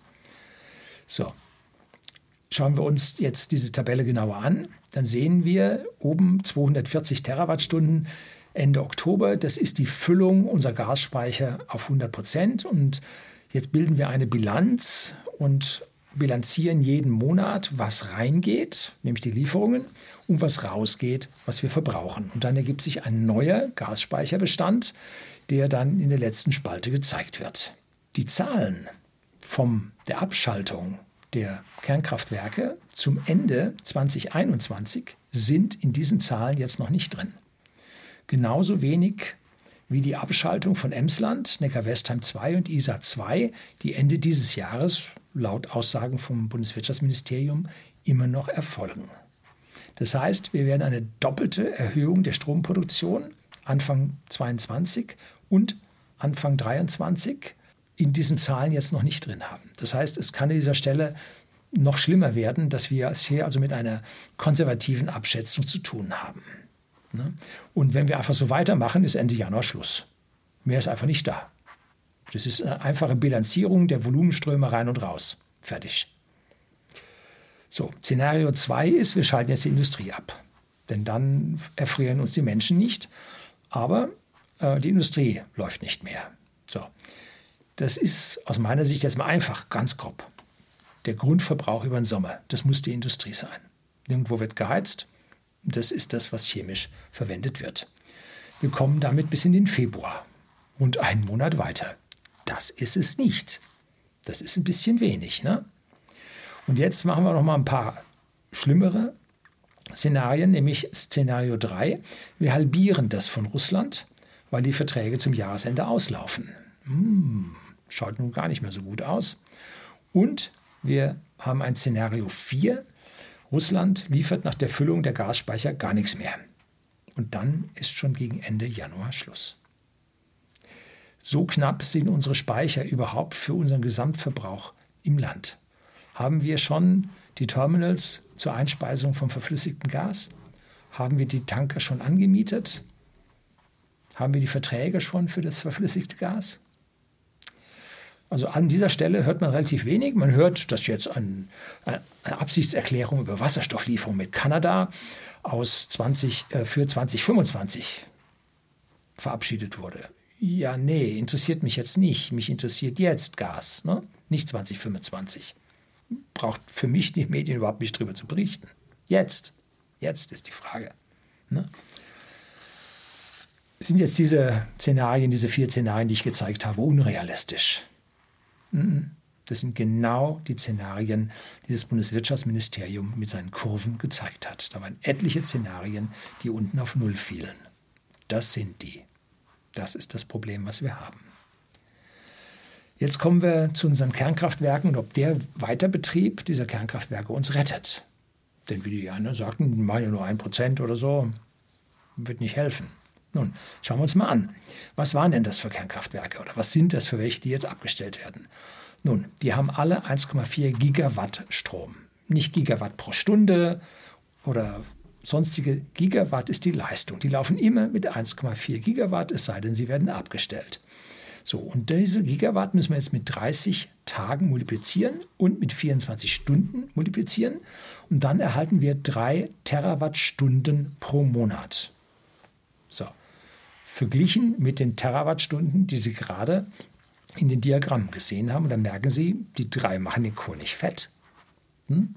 So, schauen wir uns jetzt diese Tabelle genauer an. Dann sehen wir oben 240 Terawattstunden Ende Oktober. Das ist die Füllung unserer Gasspeicher auf 100 Prozent. Und jetzt bilden wir eine Bilanz und bilanzieren jeden Monat, was reingeht, nämlich die Lieferungen, und was rausgeht, was wir verbrauchen. Und dann ergibt sich ein neuer Gasspeicherbestand, der dann in der letzten Spalte gezeigt wird. Die Zahlen von der Abschaltung der Kernkraftwerke zum Ende 2021 sind in diesen Zahlen jetzt noch nicht drin. Genauso wenig wie die Abschaltung von Emsland, Neckar-Westheim 2 und ISA 2, die Ende dieses Jahres laut Aussagen vom Bundeswirtschaftsministerium immer noch erfolgen. Das heißt, wir werden eine doppelte Erhöhung der Stromproduktion Anfang 22 und Anfang 23 in diesen Zahlen jetzt noch nicht drin haben. Das heißt, es kann an dieser Stelle noch schlimmer werden, dass wir es hier also mit einer konservativen Abschätzung zu tun haben. Ne? Und wenn wir einfach so weitermachen, ist Ende Januar Schluss. Mehr ist einfach nicht da. Das ist eine einfache Bilanzierung der Volumenströme rein und raus. Fertig. So, Szenario 2 ist, wir schalten jetzt die Industrie ab. Denn dann erfrieren uns die Menschen nicht, aber die Industrie läuft nicht mehr. So, das ist aus meiner Sicht jetzt mal einfach, ganz grob. Der Grundverbrauch über den Sommer, das muss die Industrie sein. Irgendwo wird geheizt, das ist das, was chemisch verwendet wird. Wir kommen damit bis in den Februar und einen Monat weiter. Das ist es nicht. Das ist ein bisschen wenig. Ne? Und jetzt machen wir noch mal ein paar schlimmere Szenarien, nämlich Szenario 3. Wir halbieren das von Russland, weil die Verträge zum Jahresende auslaufen. Hm, schaut nun gar nicht mehr so gut aus. Und wir haben ein Szenario 4. Russland liefert nach der Füllung der Gasspeicher gar nichts mehr. Und dann ist schon gegen Ende Januar Schluss. So knapp sind unsere Speicher überhaupt für unseren Gesamtverbrauch im Land. Haben wir schon die Terminals zur Einspeisung vom verflüssigten Gas? Haben wir die Tanker schon angemietet? Haben wir die Verträge schon für das verflüssigte Gas? Also an dieser Stelle hört man relativ wenig. Man hört, dass jetzt ein, eine Absichtserklärung über Wasserstofflieferung mit Kanada aus 20, äh, für 2025 verabschiedet wurde. Ja, nee, interessiert mich jetzt nicht. Mich interessiert jetzt Gas, ne? nicht 2025. Braucht für mich die Medien überhaupt nicht darüber zu berichten. Jetzt, jetzt ist die Frage. Ne? Sind jetzt diese Szenarien, diese vier Szenarien, die ich gezeigt habe, unrealistisch? Das sind genau die Szenarien, die das Bundeswirtschaftsministerium mit seinen Kurven gezeigt hat. Da waren etliche Szenarien, die unten auf Null fielen. Das sind die. Das ist das Problem, was wir haben. Jetzt kommen wir zu unseren Kernkraftwerken und ob der Weiterbetrieb dieser Kernkraftwerke uns rettet. Denn wie die anderen sagten, die machen ja nur ein Prozent oder so, wird nicht helfen. Nun, schauen wir uns mal an. Was waren denn das für Kernkraftwerke oder was sind das für welche, die jetzt abgestellt werden? Nun, die haben alle 1,4 Gigawatt Strom. Nicht Gigawatt pro Stunde oder sonstige Gigawatt ist die Leistung. Die laufen immer mit 1,4 Gigawatt, es sei denn, sie werden abgestellt. So, und diese Gigawatt müssen wir jetzt mit 30 Tagen multiplizieren und mit 24 Stunden multiplizieren. Und dann erhalten wir 3 Terawattstunden pro Monat. So, verglichen mit den Terawattstunden, die Sie gerade in den Diagrammen gesehen haben. Und dann merken Sie, die drei machen den Kohl nicht fett. Hm?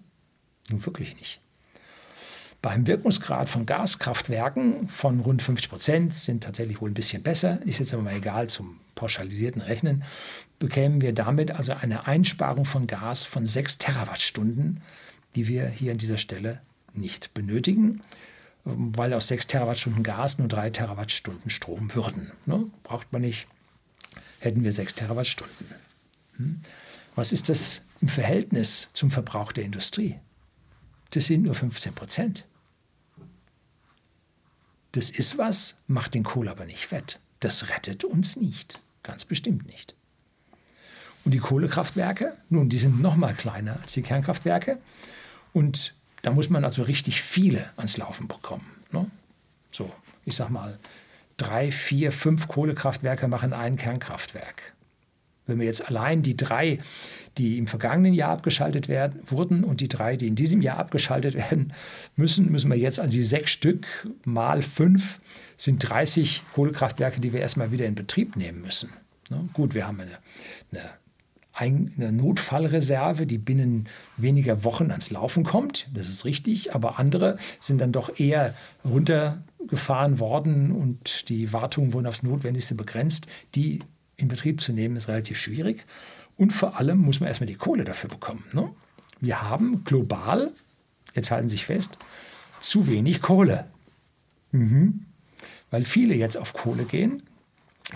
Nun wirklich nicht. Beim Wirkungsgrad von Gaskraftwerken von rund 50 Prozent sind tatsächlich wohl ein bisschen besser, ist jetzt aber mal egal zum pauschalisierten Rechnen, bekämen wir damit also eine Einsparung von Gas von 6 Terawattstunden, die wir hier an dieser Stelle nicht benötigen weil aus 6 Terawattstunden Gas nur 3 Terawattstunden Strom würden. Ne? Braucht man nicht, hätten wir 6 Terawattstunden. Hm? Was ist das im Verhältnis zum Verbrauch der Industrie? Das sind nur 15 Prozent. Das ist was, macht den Kohl aber nicht fett. Das rettet uns nicht, ganz bestimmt nicht. Und die Kohlekraftwerke, nun, die sind noch mal kleiner als die Kernkraftwerke. Und da muss man also richtig viele ans Laufen bekommen. Ne? So, ich sag mal, drei, vier, fünf Kohlekraftwerke machen ein Kernkraftwerk. Wenn wir jetzt allein die drei, die im vergangenen Jahr abgeschaltet werden, wurden und die drei, die in diesem Jahr abgeschaltet werden müssen, müssen wir jetzt also die sechs Stück mal fünf sind 30 Kohlekraftwerke, die wir erstmal wieder in Betrieb nehmen müssen. Ne? Gut, wir haben eine, eine eine Notfallreserve, die binnen weniger Wochen ans Laufen kommt. Das ist richtig, aber andere sind dann doch eher runtergefahren worden und die Wartungen wurden aufs Notwendigste begrenzt. Die in Betrieb zu nehmen, ist relativ schwierig. Und vor allem muss man erstmal die Kohle dafür bekommen. Ne? Wir haben global, jetzt halten Sie sich fest, zu wenig Kohle. Mhm. Weil viele jetzt auf Kohle gehen,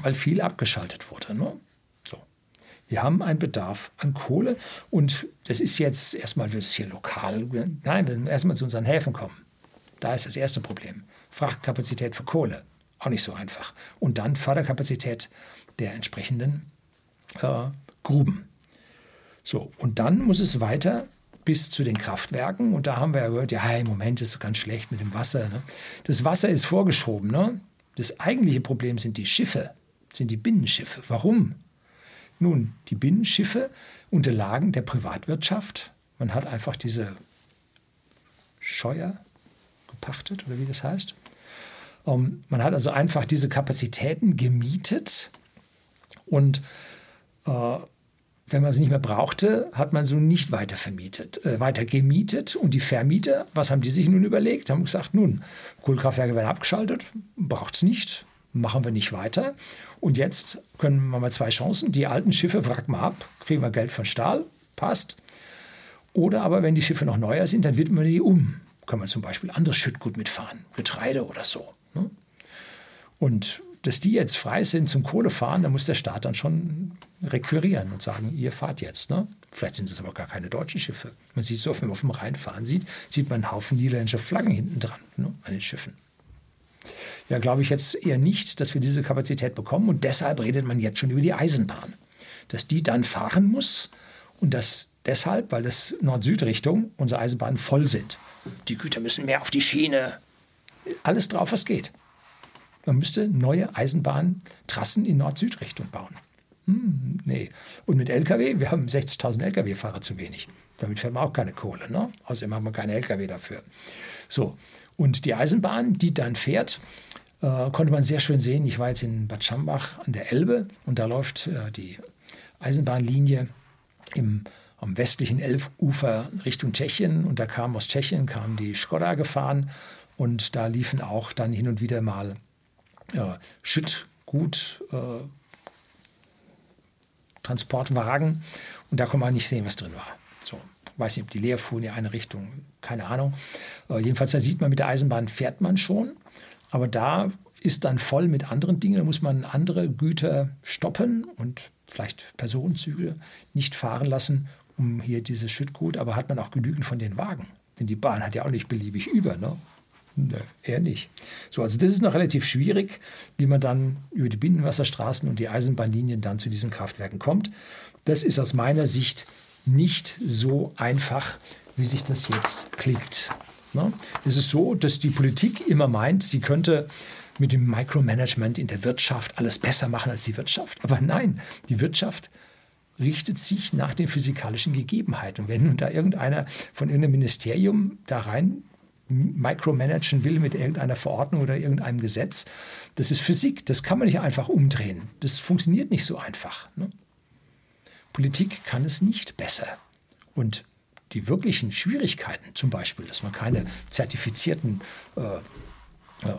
weil viel abgeschaltet wurde. Ne? Wir haben einen Bedarf an Kohle und das ist jetzt erstmal, wird es hier lokal, nein, wir müssen erstmal zu unseren Häfen kommen. Da ist das erste Problem. Frachtkapazität für Kohle, auch nicht so einfach. Und dann Förderkapazität der entsprechenden äh, Gruben. So, und dann muss es weiter bis zu den Kraftwerken. Und da haben wir ja gehört, ja, im Moment ist es ganz schlecht mit dem Wasser. Ne? Das Wasser ist vorgeschoben. Ne? Das eigentliche Problem sind die Schiffe, sind die Binnenschiffe. Warum? Nun, die Binnenschiffe unterlagen der Privatwirtschaft. Man hat einfach diese Scheuer gepachtet oder wie das heißt. Ähm, man hat also einfach diese Kapazitäten gemietet und äh, wenn man sie nicht mehr brauchte, hat man sie nicht weiter vermietet, äh, weiter gemietet. Und die Vermieter, was haben die sich nun überlegt? Haben gesagt, nun, Kohlekraftwerke werden abgeschaltet, braucht es nicht, machen wir nicht weiter. Und jetzt können wir mal zwei Chancen. Die alten Schiffe wracken wir ab, kriegen wir Geld von Stahl, passt. Oder aber, wenn die Schiffe noch neuer sind, dann widmen wir die um. Kann man zum Beispiel anderes Schüttgut mitfahren, Getreide oder so. Ne? Und dass die jetzt frei sind zum Kohlefahren, da muss der Staat dann schon requirieren und sagen, ihr fahrt jetzt. Ne? Vielleicht sind es aber gar keine deutschen Schiffe. Man sieht so, wenn man auf dem Rhein fahren sieht, sieht man einen Haufen niederländischer Flaggen hinten dran ne, an den Schiffen. Ja, glaube ich jetzt eher nicht, dass wir diese Kapazität bekommen und deshalb redet man jetzt schon über die Eisenbahn. Dass die dann fahren muss und das deshalb, weil das Nord-Süd-Richtung unsere Eisenbahnen voll sind. Die Güter müssen mehr auf die Schiene. Alles drauf, was geht. Man müsste neue Eisenbahntrassen in Nord-Süd-Richtung bauen. Hm, nee. Und mit Lkw, wir haben 60.000 Lkw-Fahrer zu wenig. Damit fährt man auch keine Kohle. Ne? Außerdem haben wir keine Lkw dafür. So. Und die Eisenbahn, die dann fährt, äh, konnte man sehr schön sehen. Ich war jetzt in Bad Schambach an der Elbe und da läuft äh, die Eisenbahnlinie im, am westlichen Elbufer Richtung Tschechien und da kam aus Tschechien kam die Skoda gefahren und da liefen auch dann hin und wieder mal äh, Schüttgut, äh, Transportwagen und da konnte man nicht sehen, was drin war. So, weiß nicht, ob die leer fuhren in eine Richtung, keine Ahnung. Äh, jedenfalls, da sieht man, mit der Eisenbahn fährt man schon, aber da ist dann voll mit anderen Dingen, da muss man andere Güter stoppen und vielleicht Personenzüge nicht fahren lassen, um hier dieses Schüttgut, aber hat man auch genügend von den Wagen. Denn die Bahn hat ja auch nicht beliebig über. Ne? Ne, eher nicht. So, also das ist noch relativ schwierig, wie man dann über die Binnenwasserstraßen und die Eisenbahnlinien dann zu diesen Kraftwerken kommt. Das ist aus meiner Sicht nicht so einfach, wie sich das jetzt klingt. Ne? Es ist so, dass die Politik immer meint, sie könnte mit dem Micromanagement in der Wirtschaft alles besser machen als die Wirtschaft. Aber nein, die Wirtschaft richtet sich nach den physikalischen Gegebenheiten. Und wenn nun da irgendeiner von irgendeinem Ministerium da rein micromanagen will mit irgendeiner Verordnung oder irgendeinem Gesetz. Das ist Physik, das kann man nicht einfach umdrehen. Das funktioniert nicht so einfach. Ne? Politik kann es nicht besser. Und die wirklichen Schwierigkeiten, zum Beispiel, dass man keine zertifizierten äh, äh,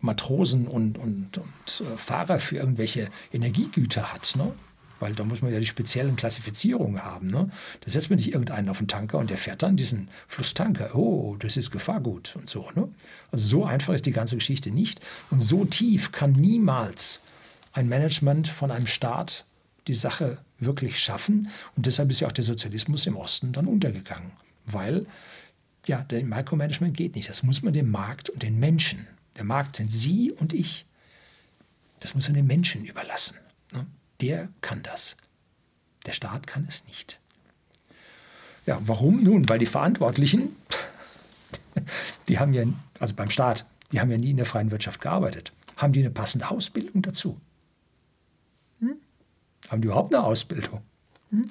Matrosen und, und, und äh, Fahrer für irgendwelche Energiegüter hat, ne? weil da muss man ja die speziellen Klassifizierungen haben. Ne? Da setzt man nicht irgendeinen auf den Tanker und der fährt dann diesen Flusstanker. Oh, das ist Gefahrgut und so. Ne? Also so einfach ist die ganze Geschichte nicht. Und so tief kann niemals ein Management von einem Staat die Sache wirklich schaffen. Und deshalb ist ja auch der Sozialismus im Osten dann untergegangen. Weil ja, der Micromanagement geht nicht. Das muss man dem Markt und den Menschen. Der Markt sind Sie und ich. Das muss man den Menschen überlassen. Ne? der kann das. Der Staat kann es nicht. Ja, warum? Nun, weil die Verantwortlichen, die haben ja, also beim Staat, die haben ja nie in der freien Wirtschaft gearbeitet. Haben die eine passende Ausbildung dazu? Haben die überhaupt eine Ausbildung? Hm?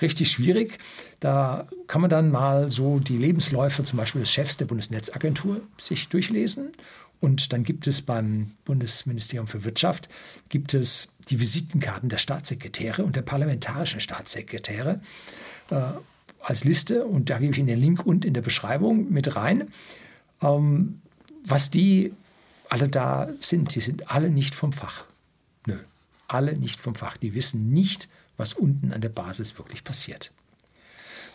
Richtig schwierig. Da kann man dann mal so die Lebensläufe zum Beispiel des Chefs der Bundesnetzagentur sich durchlesen und dann gibt es beim Bundesministerium für Wirtschaft gibt es die Visitenkarten der Staatssekretäre und der parlamentarischen Staatssekretäre äh, als Liste. Und da gebe ich Ihnen den Link und in der Beschreibung mit rein. Ähm, was die alle da sind, die sind alle nicht vom Fach. Alle nicht vom Fach. Die wissen nicht, was unten an der Basis wirklich passiert.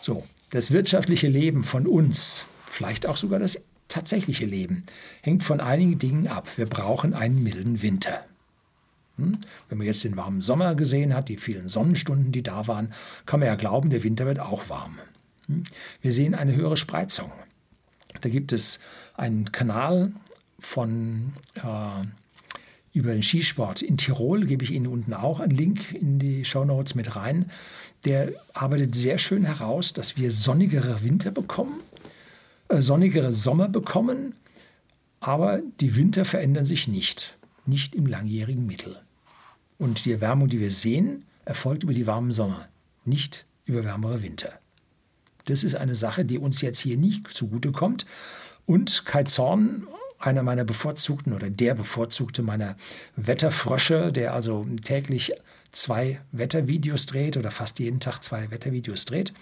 So, das wirtschaftliche Leben von uns, vielleicht auch sogar das tatsächliche Leben hängt von einigen Dingen ab. Wir brauchen einen milden Winter. Hm? Wenn man jetzt den warmen Sommer gesehen hat, die vielen Sonnenstunden, die da waren, kann man ja glauben, der Winter wird auch warm. Hm? Wir sehen eine höhere Spreizung. Da gibt es einen Kanal von äh, über den Skisport in Tirol, gebe ich Ihnen unten auch einen Link in die Show Notes mit rein. Der arbeitet sehr schön heraus, dass wir sonnigere Winter bekommen äh, sonnigere Sommer bekommen, aber die Winter verändern sich nicht, nicht im langjährigen Mittel. Und die Erwärmung, die wir sehen, erfolgt über die warmen Sommer, nicht über wärmere Winter. Das ist eine Sache, die uns jetzt hier nicht zugutekommt. Und Kai Zorn, einer meiner bevorzugten oder der bevorzugte meiner Wetterfrösche, der also täglich zwei Wettervideos dreht oder fast jeden Tag zwei Wettervideos dreht,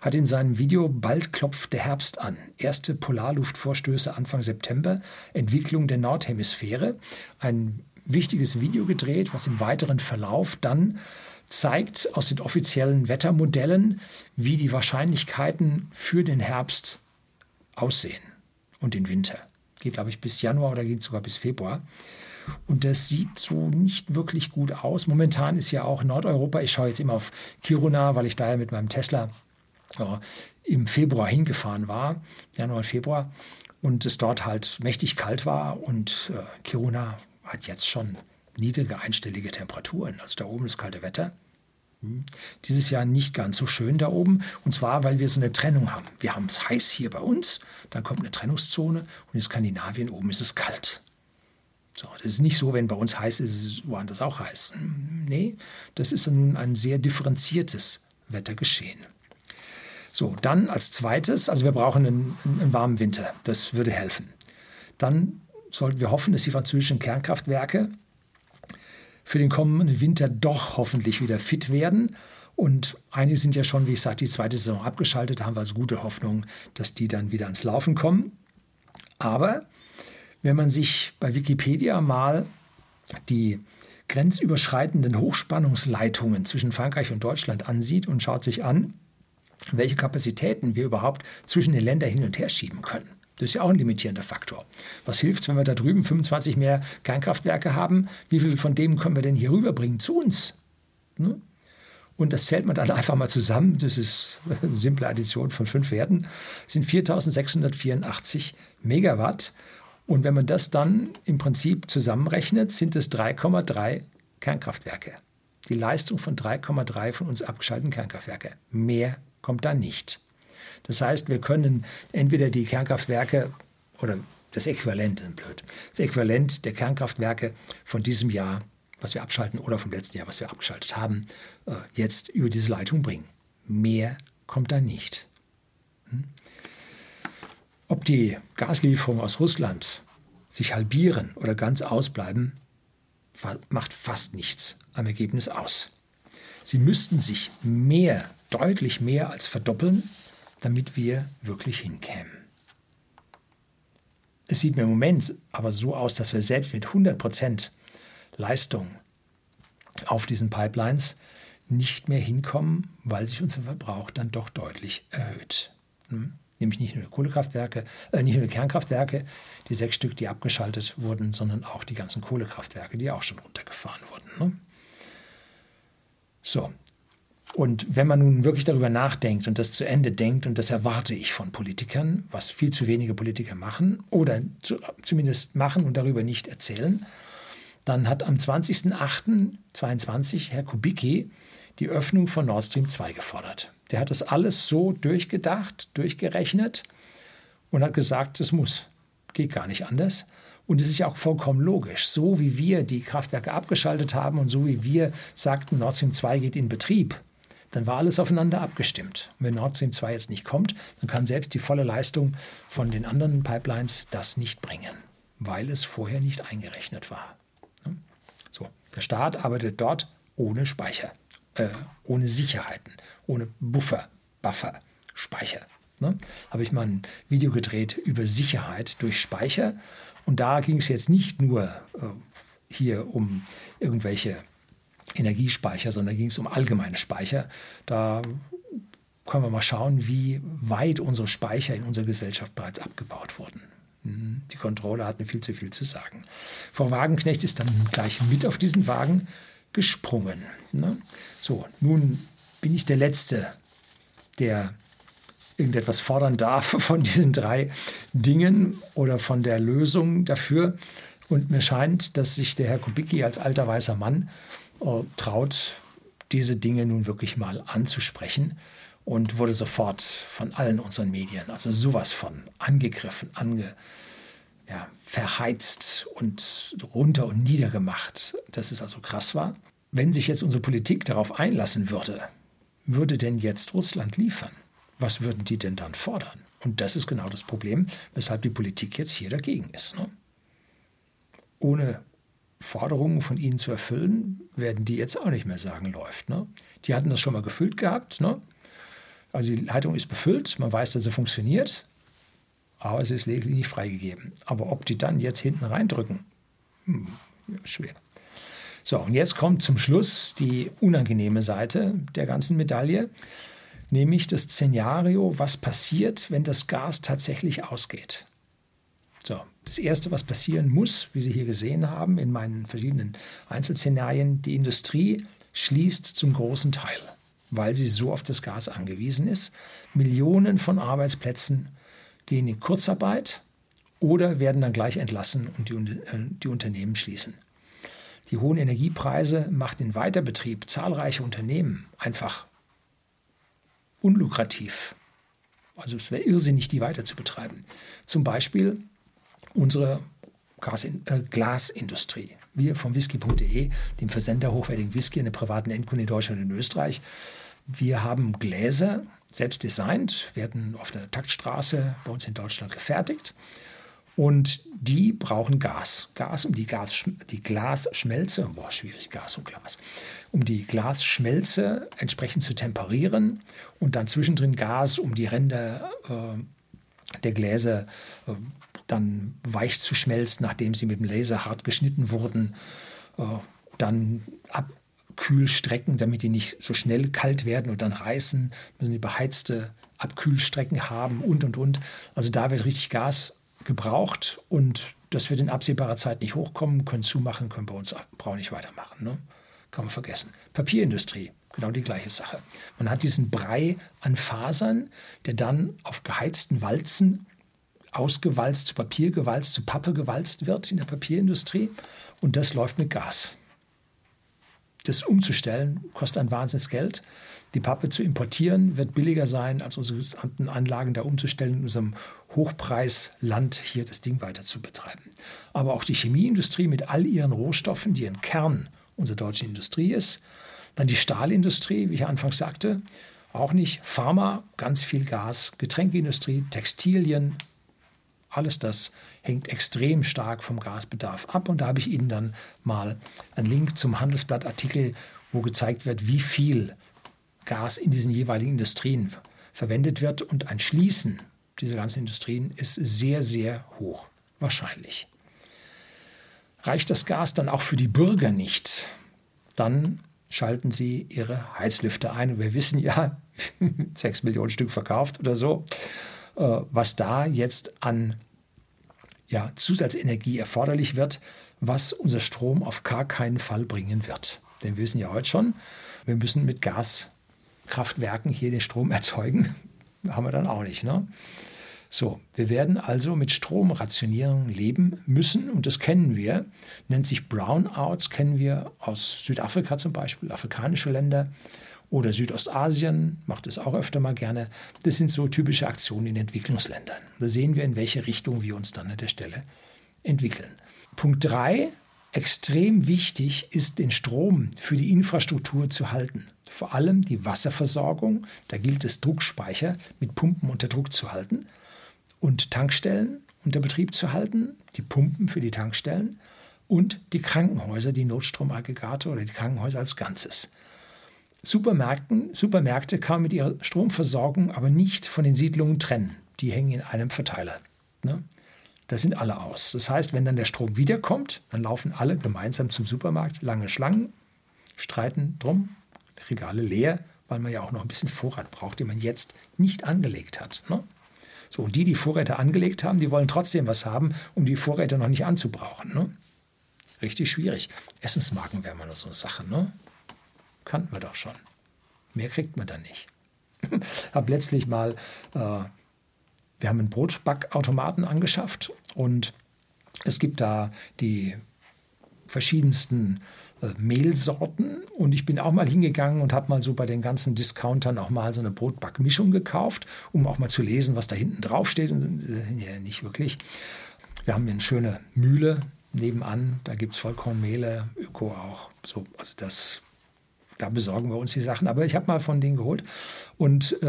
hat in seinem Video Bald klopft der Herbst an. Erste Polarluftvorstöße Anfang September, Entwicklung der Nordhemisphäre. Ein wichtiges Video gedreht, was im weiteren Verlauf dann zeigt aus den offiziellen Wettermodellen, wie die Wahrscheinlichkeiten für den Herbst aussehen und den Winter. Geht, glaube ich, bis Januar oder geht sogar bis Februar. Und das sieht so nicht wirklich gut aus. Momentan ist ja auch Nordeuropa, ich schaue jetzt immer auf Kiruna, weil ich da ja mit meinem Tesla ja, im Februar hingefahren war, Januar, Februar, und es dort halt mächtig kalt war. Und äh, Kiruna hat jetzt schon niedrige einstellige Temperaturen. Also da oben ist kalte Wetter. Hm. Dieses Jahr nicht ganz so schön da oben. Und zwar, weil wir so eine Trennung haben. Wir haben es heiß hier bei uns, dann kommt eine Trennungszone und in Skandinavien oben ist es kalt. So, das ist nicht so, wenn bei uns heiß ist, ist es woanders auch heiß. Hm, nee, das ist nun ein sehr differenziertes Wettergeschehen. So, dann als zweites, also wir brauchen einen, einen warmen Winter, das würde helfen. Dann sollten wir hoffen, dass die französischen Kernkraftwerke für den kommenden Winter doch hoffentlich wieder fit werden. Und einige sind ja schon, wie ich sagte, die zweite Saison abgeschaltet. Da haben wir also gute Hoffnung, dass die dann wieder ans Laufen kommen. Aber wenn man sich bei Wikipedia mal die grenzüberschreitenden Hochspannungsleitungen zwischen Frankreich und Deutschland ansieht und schaut sich an, welche Kapazitäten wir überhaupt zwischen den Ländern hin und her schieben können, das ist ja auch ein limitierender Faktor. Was hilft, wenn wir da drüben 25 mehr Kernkraftwerke haben? Wie viel von dem können wir denn hier rüberbringen zu uns? Ne? Und das zählt man dann einfach mal zusammen. Das ist eine simple Addition von fünf Werten. Das sind 4684 Megawatt. Und wenn man das dann im Prinzip zusammenrechnet, sind es 3,3 Kernkraftwerke. Die Leistung von 3,3 von uns abgeschalteten Kernkraftwerke. Mehr kommt da nicht. Das heißt, wir können entweder die Kernkraftwerke oder das Äquivalent, blöd, das Äquivalent der Kernkraftwerke von diesem Jahr, was wir abschalten, oder vom letzten Jahr, was wir abgeschaltet haben, äh, jetzt über diese Leitung bringen. Mehr kommt da nicht. Hm? Ob die Gaslieferungen aus Russland sich halbieren oder ganz ausbleiben, macht fast nichts am Ergebnis aus. Sie müssten sich mehr, deutlich mehr als verdoppeln, damit wir wirklich hinkämen. Es sieht mir im Moment aber so aus, dass wir selbst mit 100% Leistung auf diesen Pipelines nicht mehr hinkommen, weil sich unser Verbrauch dann doch deutlich erhöht. Hm? Nämlich nicht nur Kohlekraftwerke, äh, nicht nur Kernkraftwerke, die sechs Stück, die abgeschaltet wurden, sondern auch die ganzen Kohlekraftwerke, die auch schon runtergefahren wurden. Ne? So, und wenn man nun wirklich darüber nachdenkt und das zu Ende denkt, und das erwarte ich von Politikern, was viel zu wenige Politiker machen oder zu, zumindest machen und darüber nicht erzählen, dann hat am 20.08.22 Herr Kubicki die Öffnung von Nord Stream 2 gefordert. Der hat das alles so durchgedacht, durchgerechnet und hat gesagt, es muss. Geht gar nicht anders. Und es ist ja auch vollkommen logisch. So wie wir die Kraftwerke abgeschaltet haben und so wie wir sagten, Nord Stream 2 geht in Betrieb, dann war alles aufeinander abgestimmt. Und wenn Nord Stream 2 jetzt nicht kommt, dann kann selbst die volle Leistung von den anderen Pipelines das nicht bringen, weil es vorher nicht eingerechnet war. So, der Staat arbeitet dort ohne Speicher, äh, ohne Sicherheiten, ohne Buffer, Buffer, Speicher. Ne? Habe ich mal ein Video gedreht über Sicherheit durch Speicher. Und da ging es jetzt nicht nur äh, hier um irgendwelche Energiespeicher, sondern ging es um allgemeine Speicher. Da können wir mal schauen, wie weit unsere Speicher in unserer Gesellschaft bereits abgebaut wurden. Mhm. Die Kontrolle hat mir viel zu viel zu sagen. Frau Wagenknecht ist dann gleich mit auf diesen Wagen gesprungen. Ne? So, nun bin ich der Letzte, der irgendetwas fordern darf von diesen drei Dingen oder von der Lösung dafür. Und mir scheint, dass sich der Herr Kubicki als alter weißer Mann traut, diese Dinge nun wirklich mal anzusprechen und wurde sofort von allen unseren Medien, also sowas von angegriffen, ange, ja, verheizt und runter und niedergemacht, dass es also krass war. wenn sich jetzt unsere Politik darauf einlassen würde, würde denn jetzt Russland liefern? Was würden die denn dann fordern? Und das ist genau das Problem, weshalb die Politik jetzt hier dagegen ist. Ne? Ohne Forderungen von ihnen zu erfüllen, werden die jetzt auch nicht mehr sagen, läuft. Ne? Die hatten das schon mal gefüllt gehabt. Ne? Also die Leitung ist befüllt, man weiß, dass sie funktioniert, aber sie ist lediglich nicht freigegeben. Aber ob die dann jetzt hinten reindrücken, hm, schwer. So, und jetzt kommt zum Schluss die unangenehme Seite der ganzen Medaille, nämlich das Szenario, was passiert, wenn das Gas tatsächlich ausgeht. So, das Erste, was passieren muss, wie Sie hier gesehen haben in meinen verschiedenen Einzelszenarien, die Industrie schließt zum großen Teil, weil sie so auf das Gas angewiesen ist. Millionen von Arbeitsplätzen gehen in Kurzarbeit oder werden dann gleich entlassen und die, äh, die Unternehmen schließen. Die hohen Energiepreise machen den Weiterbetrieb zahlreicher Unternehmen einfach unlukrativ. Also es wäre irrsinnig, die weiter zu betreiben. Zum Beispiel unsere Gasin äh, Glasindustrie. Wir vom whisky.de, dem Versender hochwertigen Whisky an den privaten Endkunden in Deutschland und in Österreich, wir haben Gläser selbst designt, werden auf der Taktstraße bei uns in Deutschland gefertigt. Und die brauchen Gas. Gas, um die, Gas, die Glasschmelze, boah, schwierig, Gas und Glas, um die Glasschmelze entsprechend zu temperieren und dann zwischendrin Gas, um die Ränder äh, der Gläser äh, dann weich zu schmelzen, nachdem sie mit dem Laser hart geschnitten wurden, äh, dann Abkühlstrecken, damit die nicht so schnell kalt werden und dann reißen, müssen die beheizte Abkühlstrecken haben und und und. Also da wird richtig Gas gebraucht und das wird in absehbarer Zeit nicht hochkommen, können zumachen, können bei uns brauchen nicht weitermachen. Ne? Kann man vergessen. Papierindustrie, genau die gleiche Sache. Man hat diesen Brei an Fasern, der dann auf geheizten Walzen ausgewalzt, zu Papier gewalzt, zu Pappe gewalzt wird in der Papierindustrie. Und das läuft mit Gas. Das umzustellen kostet ein Wahnsinns Geld. Die Pappe zu importieren wird billiger sein, als unsere gesamten Anlagen da umzustellen, in unserem Hochpreisland hier das Ding weiter zu betreiben. Aber auch die Chemieindustrie mit all ihren Rohstoffen, die ein Kern unserer deutschen Industrie ist. Dann die Stahlindustrie, wie ich anfangs sagte, auch nicht. Pharma, ganz viel Gas. Getränkeindustrie, Textilien, alles das hängt extrem stark vom Gasbedarf ab. Und da habe ich Ihnen dann mal einen Link zum Handelsblattartikel, wo gezeigt wird, wie viel Gas in diesen jeweiligen Industrien verwendet wird. Und ein Schließen dieser ganzen Industrien ist sehr, sehr hoch, wahrscheinlich. Reicht das Gas dann auch für die Bürger nicht, dann schalten sie ihre Heizlüfter ein. Und wir wissen ja, sechs Millionen Stück verkauft oder so. Äh, was da jetzt an ja, Zusatzenergie erforderlich wird, was unser Strom auf gar keinen Fall bringen wird. Denn wir wissen ja heute schon, wir müssen mit Gaskraftwerken hier den Strom erzeugen. Haben wir dann auch nicht. Ne? So, wir werden also mit Stromrationierung leben müssen und das kennen wir. Nennt sich Brownouts, kennen wir aus Südafrika zum Beispiel, afrikanische Länder oder Südostasien macht es auch öfter mal gerne. Das sind so typische Aktionen in Entwicklungsländern. Da sehen wir, in welche Richtung wir uns dann an der Stelle entwickeln. Punkt 3. Extrem wichtig ist, den Strom für die Infrastruktur zu halten. Vor allem die Wasserversorgung. Da gilt es, Druckspeicher mit Pumpen unter Druck zu halten und Tankstellen unter Betrieb zu halten, die Pumpen für die Tankstellen und die Krankenhäuser, die Notstromaggregate oder die Krankenhäuser als Ganzes. Supermärkten, Supermärkte kann man mit ihrer Stromversorgung aber nicht von den Siedlungen trennen. Die hängen in einem Verteiler. Ne? Da sind alle aus. Das heißt, wenn dann der Strom wiederkommt, dann laufen alle gemeinsam zum Supermarkt, lange Schlangen, streiten drum, Regale leer, weil man ja auch noch ein bisschen Vorrat braucht, den man jetzt nicht angelegt hat. Ne? So, und die, die Vorräte angelegt haben, die wollen trotzdem was haben, um die Vorräte noch nicht anzubrauchen. Ne? Richtig schwierig. Essensmarken wäre mal so eine Sache. Ne? Kannten wir doch schon. Mehr kriegt man dann nicht. habe letztlich mal, äh, wir haben einen Brotbackautomaten angeschafft und es gibt da die verschiedensten äh, Mehlsorten und ich bin auch mal hingegangen und habe mal so bei den ganzen Discountern auch mal so eine Brotbackmischung gekauft, um auch mal zu lesen, was da hinten drauf steht. Und äh, ja, nicht wirklich. Wir haben eine schöne Mühle nebenan, da gibt es Vollkornmehle, Öko auch. So, also das, da besorgen wir uns die Sachen. Aber ich habe mal von denen geholt und äh,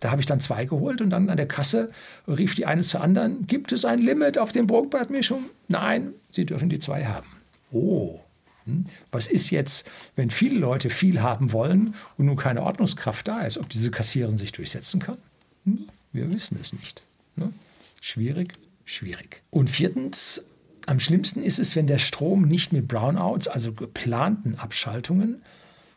da habe ich dann zwei geholt und dann an der Kasse rief die eine zur anderen, gibt es ein Limit auf den Brotbadmischung? Nein, Sie dürfen die zwei haben. Oh, hm? was ist jetzt, wenn viele Leute viel haben wollen und nun keine Ordnungskraft da ist, ob diese Kassiererin sich durchsetzen kann? Hm? Wir wissen es nicht. Ne? Schwierig, schwierig. Und viertens, am schlimmsten ist es, wenn der Strom nicht mit Brownouts, also geplanten Abschaltungen,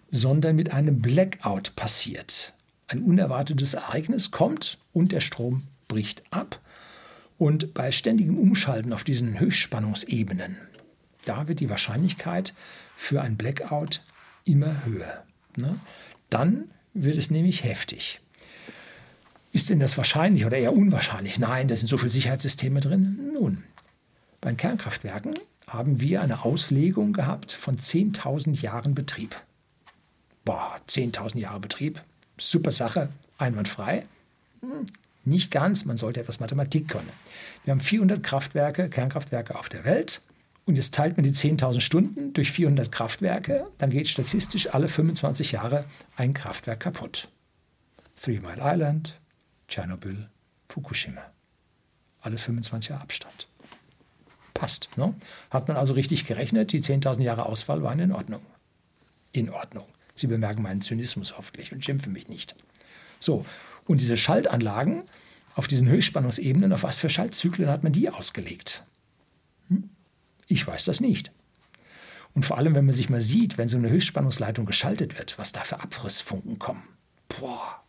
sondern mit einem Blackout passiert. Ein unerwartetes Ereignis kommt und der Strom bricht ab. Und bei ständigem Umschalten auf diesen Höchstspannungsebenen, da wird die Wahrscheinlichkeit für ein Blackout immer höher. Ne? Dann wird es nämlich heftig. Ist denn das wahrscheinlich oder eher unwahrscheinlich? Nein, da sind so viele Sicherheitssysteme drin. Nun, bei Kernkraftwerken haben wir eine Auslegung gehabt von 10.000 Jahren Betrieb. Boah, 10.000 Jahre Betrieb, super Sache, einwandfrei. Hm, nicht ganz, man sollte etwas Mathematik können. Wir haben 400 Kraftwerke, Kernkraftwerke auf der Welt. Und jetzt teilt man die 10.000 Stunden durch 400 Kraftwerke, dann geht statistisch alle 25 Jahre ein Kraftwerk kaputt. Three Mile Island, Tschernobyl, Fukushima. Alle 25 Jahre Abstand. Passt. Ne? Hat man also richtig gerechnet, die 10.000 Jahre Ausfall waren in Ordnung. In Ordnung. Sie bemerken meinen Zynismus hoffentlich und schimpfen mich nicht. So, und diese Schaltanlagen auf diesen Höchstspannungsebenen, auf was für Schaltzyklen hat man die ausgelegt? Hm? Ich weiß das nicht. Und vor allem, wenn man sich mal sieht, wenn so eine Höchstspannungsleitung geschaltet wird, was da für Abrissfunken kommen. Boah,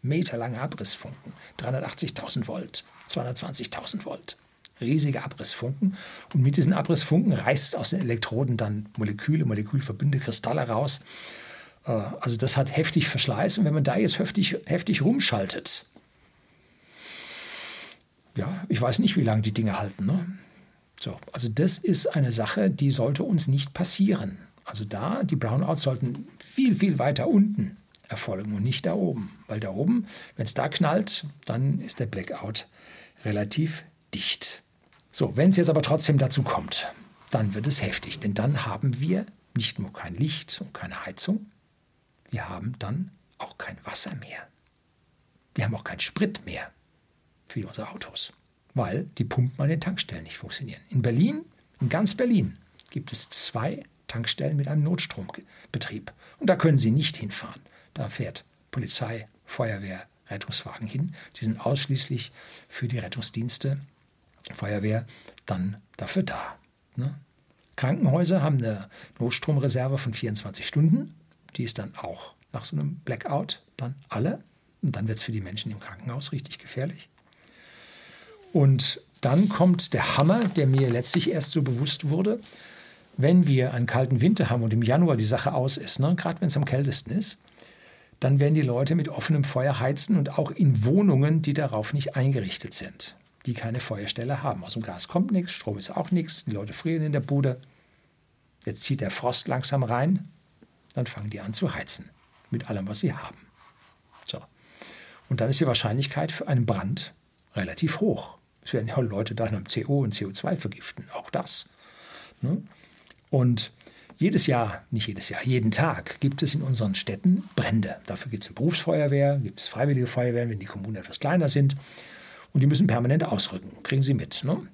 meterlange Abrissfunken, 380.000 Volt, 220.000 Volt. Riesige Abrissfunken. Und mit diesen Abrissfunken reißt aus den Elektroden dann Moleküle, Molekülverbünde, Kristalle raus. Äh, also das hat heftig Verschleiß. Und wenn man da jetzt heftig, heftig rumschaltet, ja, ich weiß nicht, wie lange die Dinge halten. Ne? So, also das ist eine Sache, die sollte uns nicht passieren. Also da, die Brownouts sollten viel, viel weiter unten erfolgen und nicht da oben. Weil da oben, wenn es da knallt, dann ist der Blackout relativ dicht. So, wenn es jetzt aber trotzdem dazu kommt, dann wird es heftig, denn dann haben wir nicht nur kein Licht und keine Heizung, wir haben dann auch kein Wasser mehr. Wir haben auch keinen Sprit mehr für unsere Autos, weil die Pumpen an den Tankstellen nicht funktionieren. In Berlin, in ganz Berlin, gibt es zwei Tankstellen mit einem Notstrombetrieb. Und da können Sie nicht hinfahren. Da fährt Polizei, Feuerwehr, Rettungswagen hin. Sie sind ausschließlich für die Rettungsdienste, Feuerwehr, dann dafür da. Ne? Krankenhäuser haben eine Notstromreserve von 24 Stunden. Die ist dann auch nach so einem Blackout dann alle. Und dann wird es für die Menschen im Krankenhaus richtig gefährlich. Und dann kommt der Hammer, der mir letztlich erst so bewusst wurde. Wenn wir einen kalten Winter haben und im Januar die Sache aus ist, ne, gerade wenn es am kältesten ist, dann werden die Leute mit offenem Feuer heizen und auch in Wohnungen, die darauf nicht eingerichtet sind, die keine Feuerstelle haben. Aus dem Gas kommt nichts, Strom ist auch nichts, die Leute frieren in der Bude. Jetzt zieht der Frost langsam rein, dann fangen die an zu heizen mit allem, was sie haben. So. Und dann ist die Wahrscheinlichkeit für einen Brand relativ hoch. Es werden ja Leute dann am CO und CO2 vergiften, auch das. Ne? Und jedes Jahr, nicht jedes Jahr, jeden Tag gibt es in unseren Städten Brände. Dafür gibt es eine Berufsfeuerwehr, gibt es freiwillige Feuerwehren, wenn die Kommunen etwas kleiner sind. Und die müssen permanent ausrücken. Kriegen Sie mit. Ne?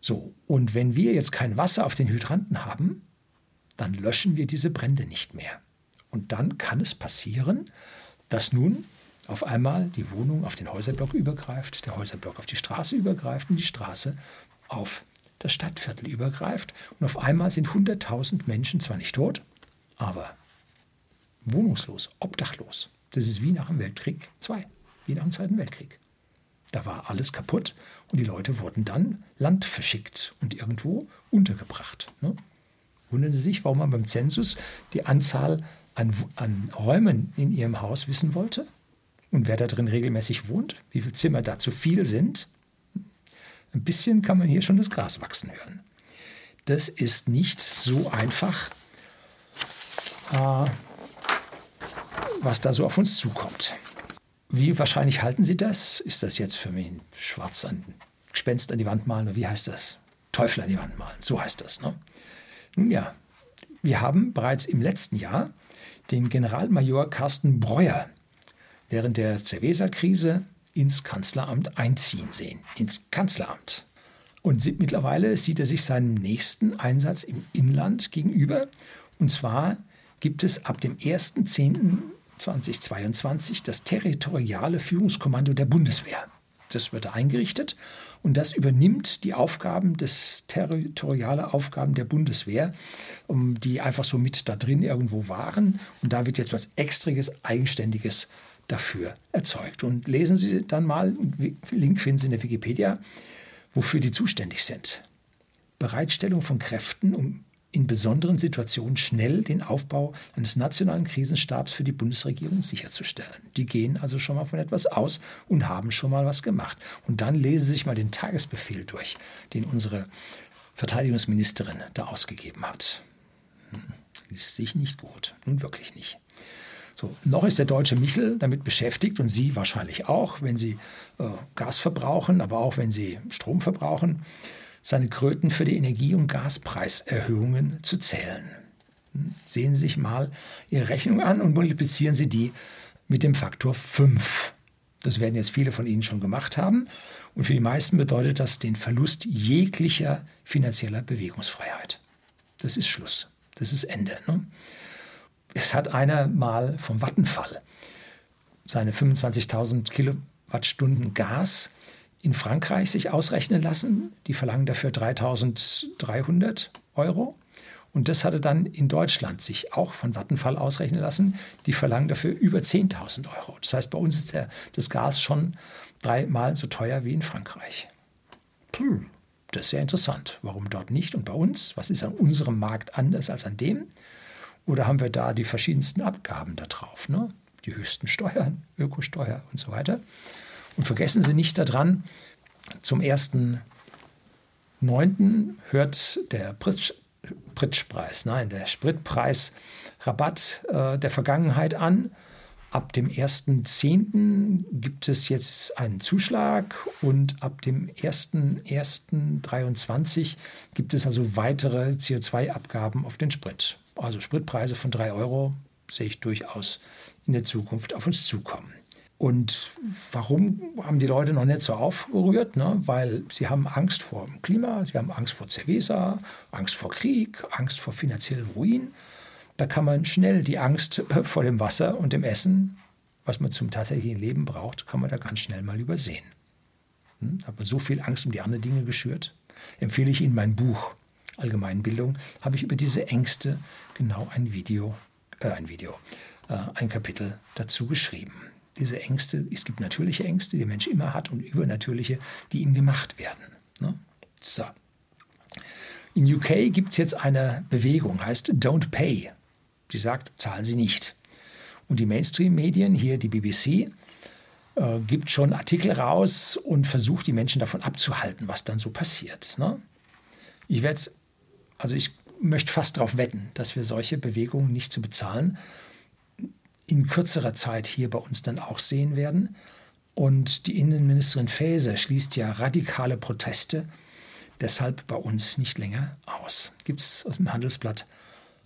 So, und wenn wir jetzt kein Wasser auf den Hydranten haben, dann löschen wir diese Brände nicht mehr. Und dann kann es passieren, dass nun auf einmal die Wohnung auf den Häuserblock übergreift, der Häuserblock auf die Straße übergreift und die Straße auf das Stadtviertel übergreift und auf einmal sind 100.000 Menschen zwar nicht tot, aber wohnungslos, obdachlos. Das ist wie nach dem Weltkrieg II, wie nach dem Zweiten Weltkrieg. Da war alles kaputt und die Leute wurden dann Land verschickt und irgendwo untergebracht. Ne? Wundern Sie sich, warum man beim Zensus die Anzahl an, an Räumen in Ihrem Haus wissen wollte? Und wer da drin regelmäßig wohnt? Wie viele Zimmer da zu viel sind? Ein bisschen kann man hier schon das Gras wachsen hören. Das ist nicht so einfach, äh, was da so auf uns zukommt. Wie wahrscheinlich halten Sie das? Ist das jetzt für mich ein Schwarz an Gespenst an die Wand malen oder wie heißt das? Teufel an die Wand malen. So heißt das. Ne? Nun ja, wir haben bereits im letzten Jahr den Generalmajor Carsten Breuer während der Cerveza-Krise ins Kanzleramt einziehen sehen. Ins Kanzleramt. Und mittlerweile sieht er sich seinem nächsten Einsatz im Inland gegenüber. Und zwar gibt es ab dem 1.10.2022 das territoriale Führungskommando der Bundeswehr. Das wird eingerichtet und das übernimmt die Aufgaben des territoriale Aufgaben der Bundeswehr, die einfach so mit da drin irgendwo waren. Und da wird jetzt was Extriges, Eigenständiges dafür erzeugt. Und lesen Sie dann mal, Link finden Sie in der Wikipedia, wofür die zuständig sind. Bereitstellung von Kräften, um in besonderen Situationen schnell den Aufbau eines nationalen Krisenstabs für die Bundesregierung sicherzustellen. Die gehen also schon mal von etwas aus und haben schon mal was gemacht. Und dann lesen Sie sich mal den Tagesbefehl durch, den unsere Verteidigungsministerin da ausgegeben hat. Hm, liest sich nicht gut, nun wirklich nicht. So, noch ist der deutsche Michel damit beschäftigt und Sie wahrscheinlich auch, wenn Sie äh, Gas verbrauchen, aber auch wenn Sie Strom verbrauchen, seine Kröten für die Energie- und Gaspreiserhöhungen zu zählen. Hm, sehen Sie sich mal Ihre Rechnung an und multiplizieren Sie die mit dem Faktor 5. Das werden jetzt viele von Ihnen schon gemacht haben. Und für die meisten bedeutet das den Verlust jeglicher finanzieller Bewegungsfreiheit. Das ist Schluss. Das ist Ende. Ne? Es hat einer mal vom Vattenfall seine 25.000 Kilowattstunden Gas in Frankreich sich ausrechnen lassen. Die verlangen dafür 3.300 Euro. Und das hatte dann in Deutschland sich auch von Vattenfall ausrechnen lassen. Die verlangen dafür über 10.000 Euro. Das heißt, bei uns ist der, das Gas schon dreimal so teuer wie in Frankreich. Puh, das ist sehr interessant. Warum dort nicht und bei uns? Was ist an unserem Markt anders als an dem? Oder haben wir da die verschiedensten Abgaben da drauf? Ne? Die höchsten Steuern, Ökosteuer und so weiter. Und vergessen Sie nicht daran, zum 1.9. hört der Pritschpreis, nein, der Spritpreis Rabatt äh, der Vergangenheit an. Ab dem 1.10. gibt es jetzt einen Zuschlag und ab dem 1.1.23 gibt es also weitere CO2-Abgaben auf den Sprit. Also Spritpreise von 3 Euro sehe ich durchaus in der Zukunft auf uns zukommen. Und warum haben die Leute noch nicht so aufgerührt? Ne? Weil sie haben Angst vor dem Klima, sie haben Angst vor Cerveza, Angst vor Krieg, Angst vor finanziellem Ruin. Da kann man schnell die Angst vor dem Wasser und dem Essen, was man zum tatsächlichen Leben braucht, kann man da ganz schnell mal übersehen. Hm? Hat man so viel Angst um die anderen Dinge geschürt? Empfehle ich Ihnen mein Buch Allgemeinbildung, habe ich über diese Ängste genau ein Video, äh, ein Video, äh, ein Kapitel dazu geschrieben. Diese Ängste, es gibt natürliche Ängste, die der Mensch immer hat, und übernatürliche, die ihm gemacht werden. Ne? So. In UK gibt es jetzt eine Bewegung, heißt Don't Pay. Die sagt, zahlen Sie nicht. Und die Mainstream-Medien, hier die BBC, äh, gibt schon Artikel raus und versucht die Menschen davon abzuhalten, was dann so passiert. Ne? Ich werde also ich möchte fast darauf wetten, dass wir solche Bewegungen nicht zu bezahlen in kürzerer Zeit hier bei uns dann auch sehen werden. Und die Innenministerin Faeser schließt ja radikale Proteste deshalb bei uns nicht länger aus. Gibt es aus dem Handelsblatt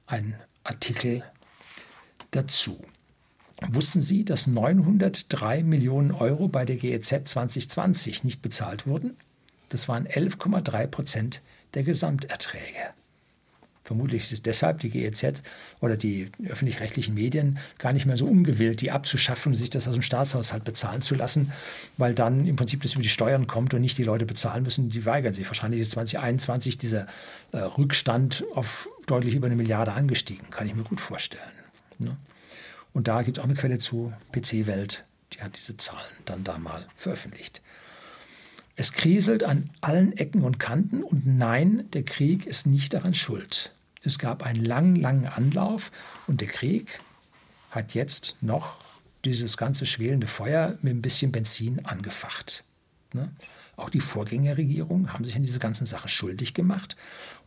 einen Artikel dazu. Wussten Sie, dass 903 Millionen Euro bei der GEZ 2020 nicht bezahlt wurden? Das waren 11,3 Prozent der Gesamterträge. Vermutlich ist es deshalb die GEZ oder die öffentlich-rechtlichen Medien gar nicht mehr so ungewillt, die abzuschaffen sich das aus dem Staatshaushalt bezahlen zu lassen, weil dann im Prinzip das über die Steuern kommt und nicht die Leute bezahlen müssen, die weigern sich. Wahrscheinlich ist 2021 dieser äh, Rückstand auf deutlich über eine Milliarde angestiegen, kann ich mir gut vorstellen. Ne? Und da gibt es auch eine Quelle zu, PC-Welt, die hat diese Zahlen dann da mal veröffentlicht. Es kriselt an allen Ecken und Kanten und nein, der Krieg ist nicht daran schuld. Es gab einen langen, langen Anlauf und der Krieg hat jetzt noch dieses ganze schwelende Feuer mit ein bisschen Benzin angefacht. Ne? Auch die Vorgängerregierungen haben sich an diese ganzen Sache schuldig gemacht.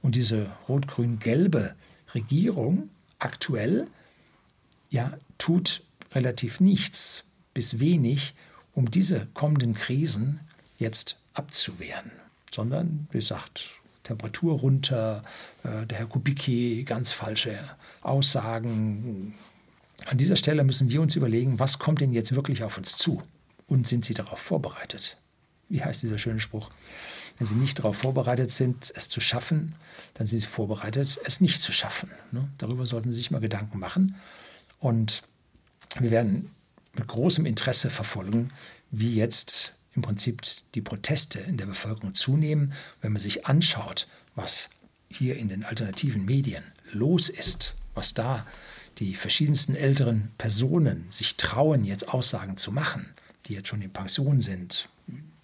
Und diese rot-grün-gelbe Regierung aktuell ja, tut relativ nichts bis wenig, um diese kommenden Krisen jetzt abzuwehren, sondern, wie gesagt, Temperatur runter, äh, der Herr Kubicki ganz falsche Aussagen. An dieser Stelle müssen wir uns überlegen, was kommt denn jetzt wirklich auf uns zu? Und sind Sie darauf vorbereitet? Wie heißt dieser schöne Spruch? Wenn Sie nicht darauf vorbereitet sind, es zu schaffen, dann sind Sie vorbereitet, es nicht zu schaffen. Ne? Darüber sollten Sie sich mal Gedanken machen. Und wir werden mit großem Interesse verfolgen, wie jetzt im Prinzip die Proteste in der Bevölkerung zunehmen. Wenn man sich anschaut, was hier in den alternativen Medien los ist, was da die verschiedensten älteren Personen sich trauen, jetzt Aussagen zu machen, die jetzt schon in Pension sind,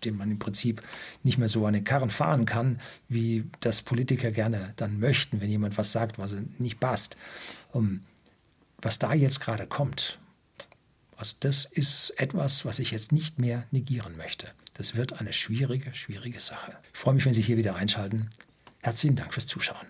dem man im Prinzip nicht mehr so an den Karren fahren kann, wie das Politiker gerne dann möchten, wenn jemand was sagt, was nicht passt. Um, was da jetzt gerade kommt, also das ist etwas, was ich jetzt nicht mehr negieren möchte. Das wird eine schwierige, schwierige Sache. Ich freue mich, wenn Sie hier wieder einschalten. Herzlichen Dank fürs Zuschauen.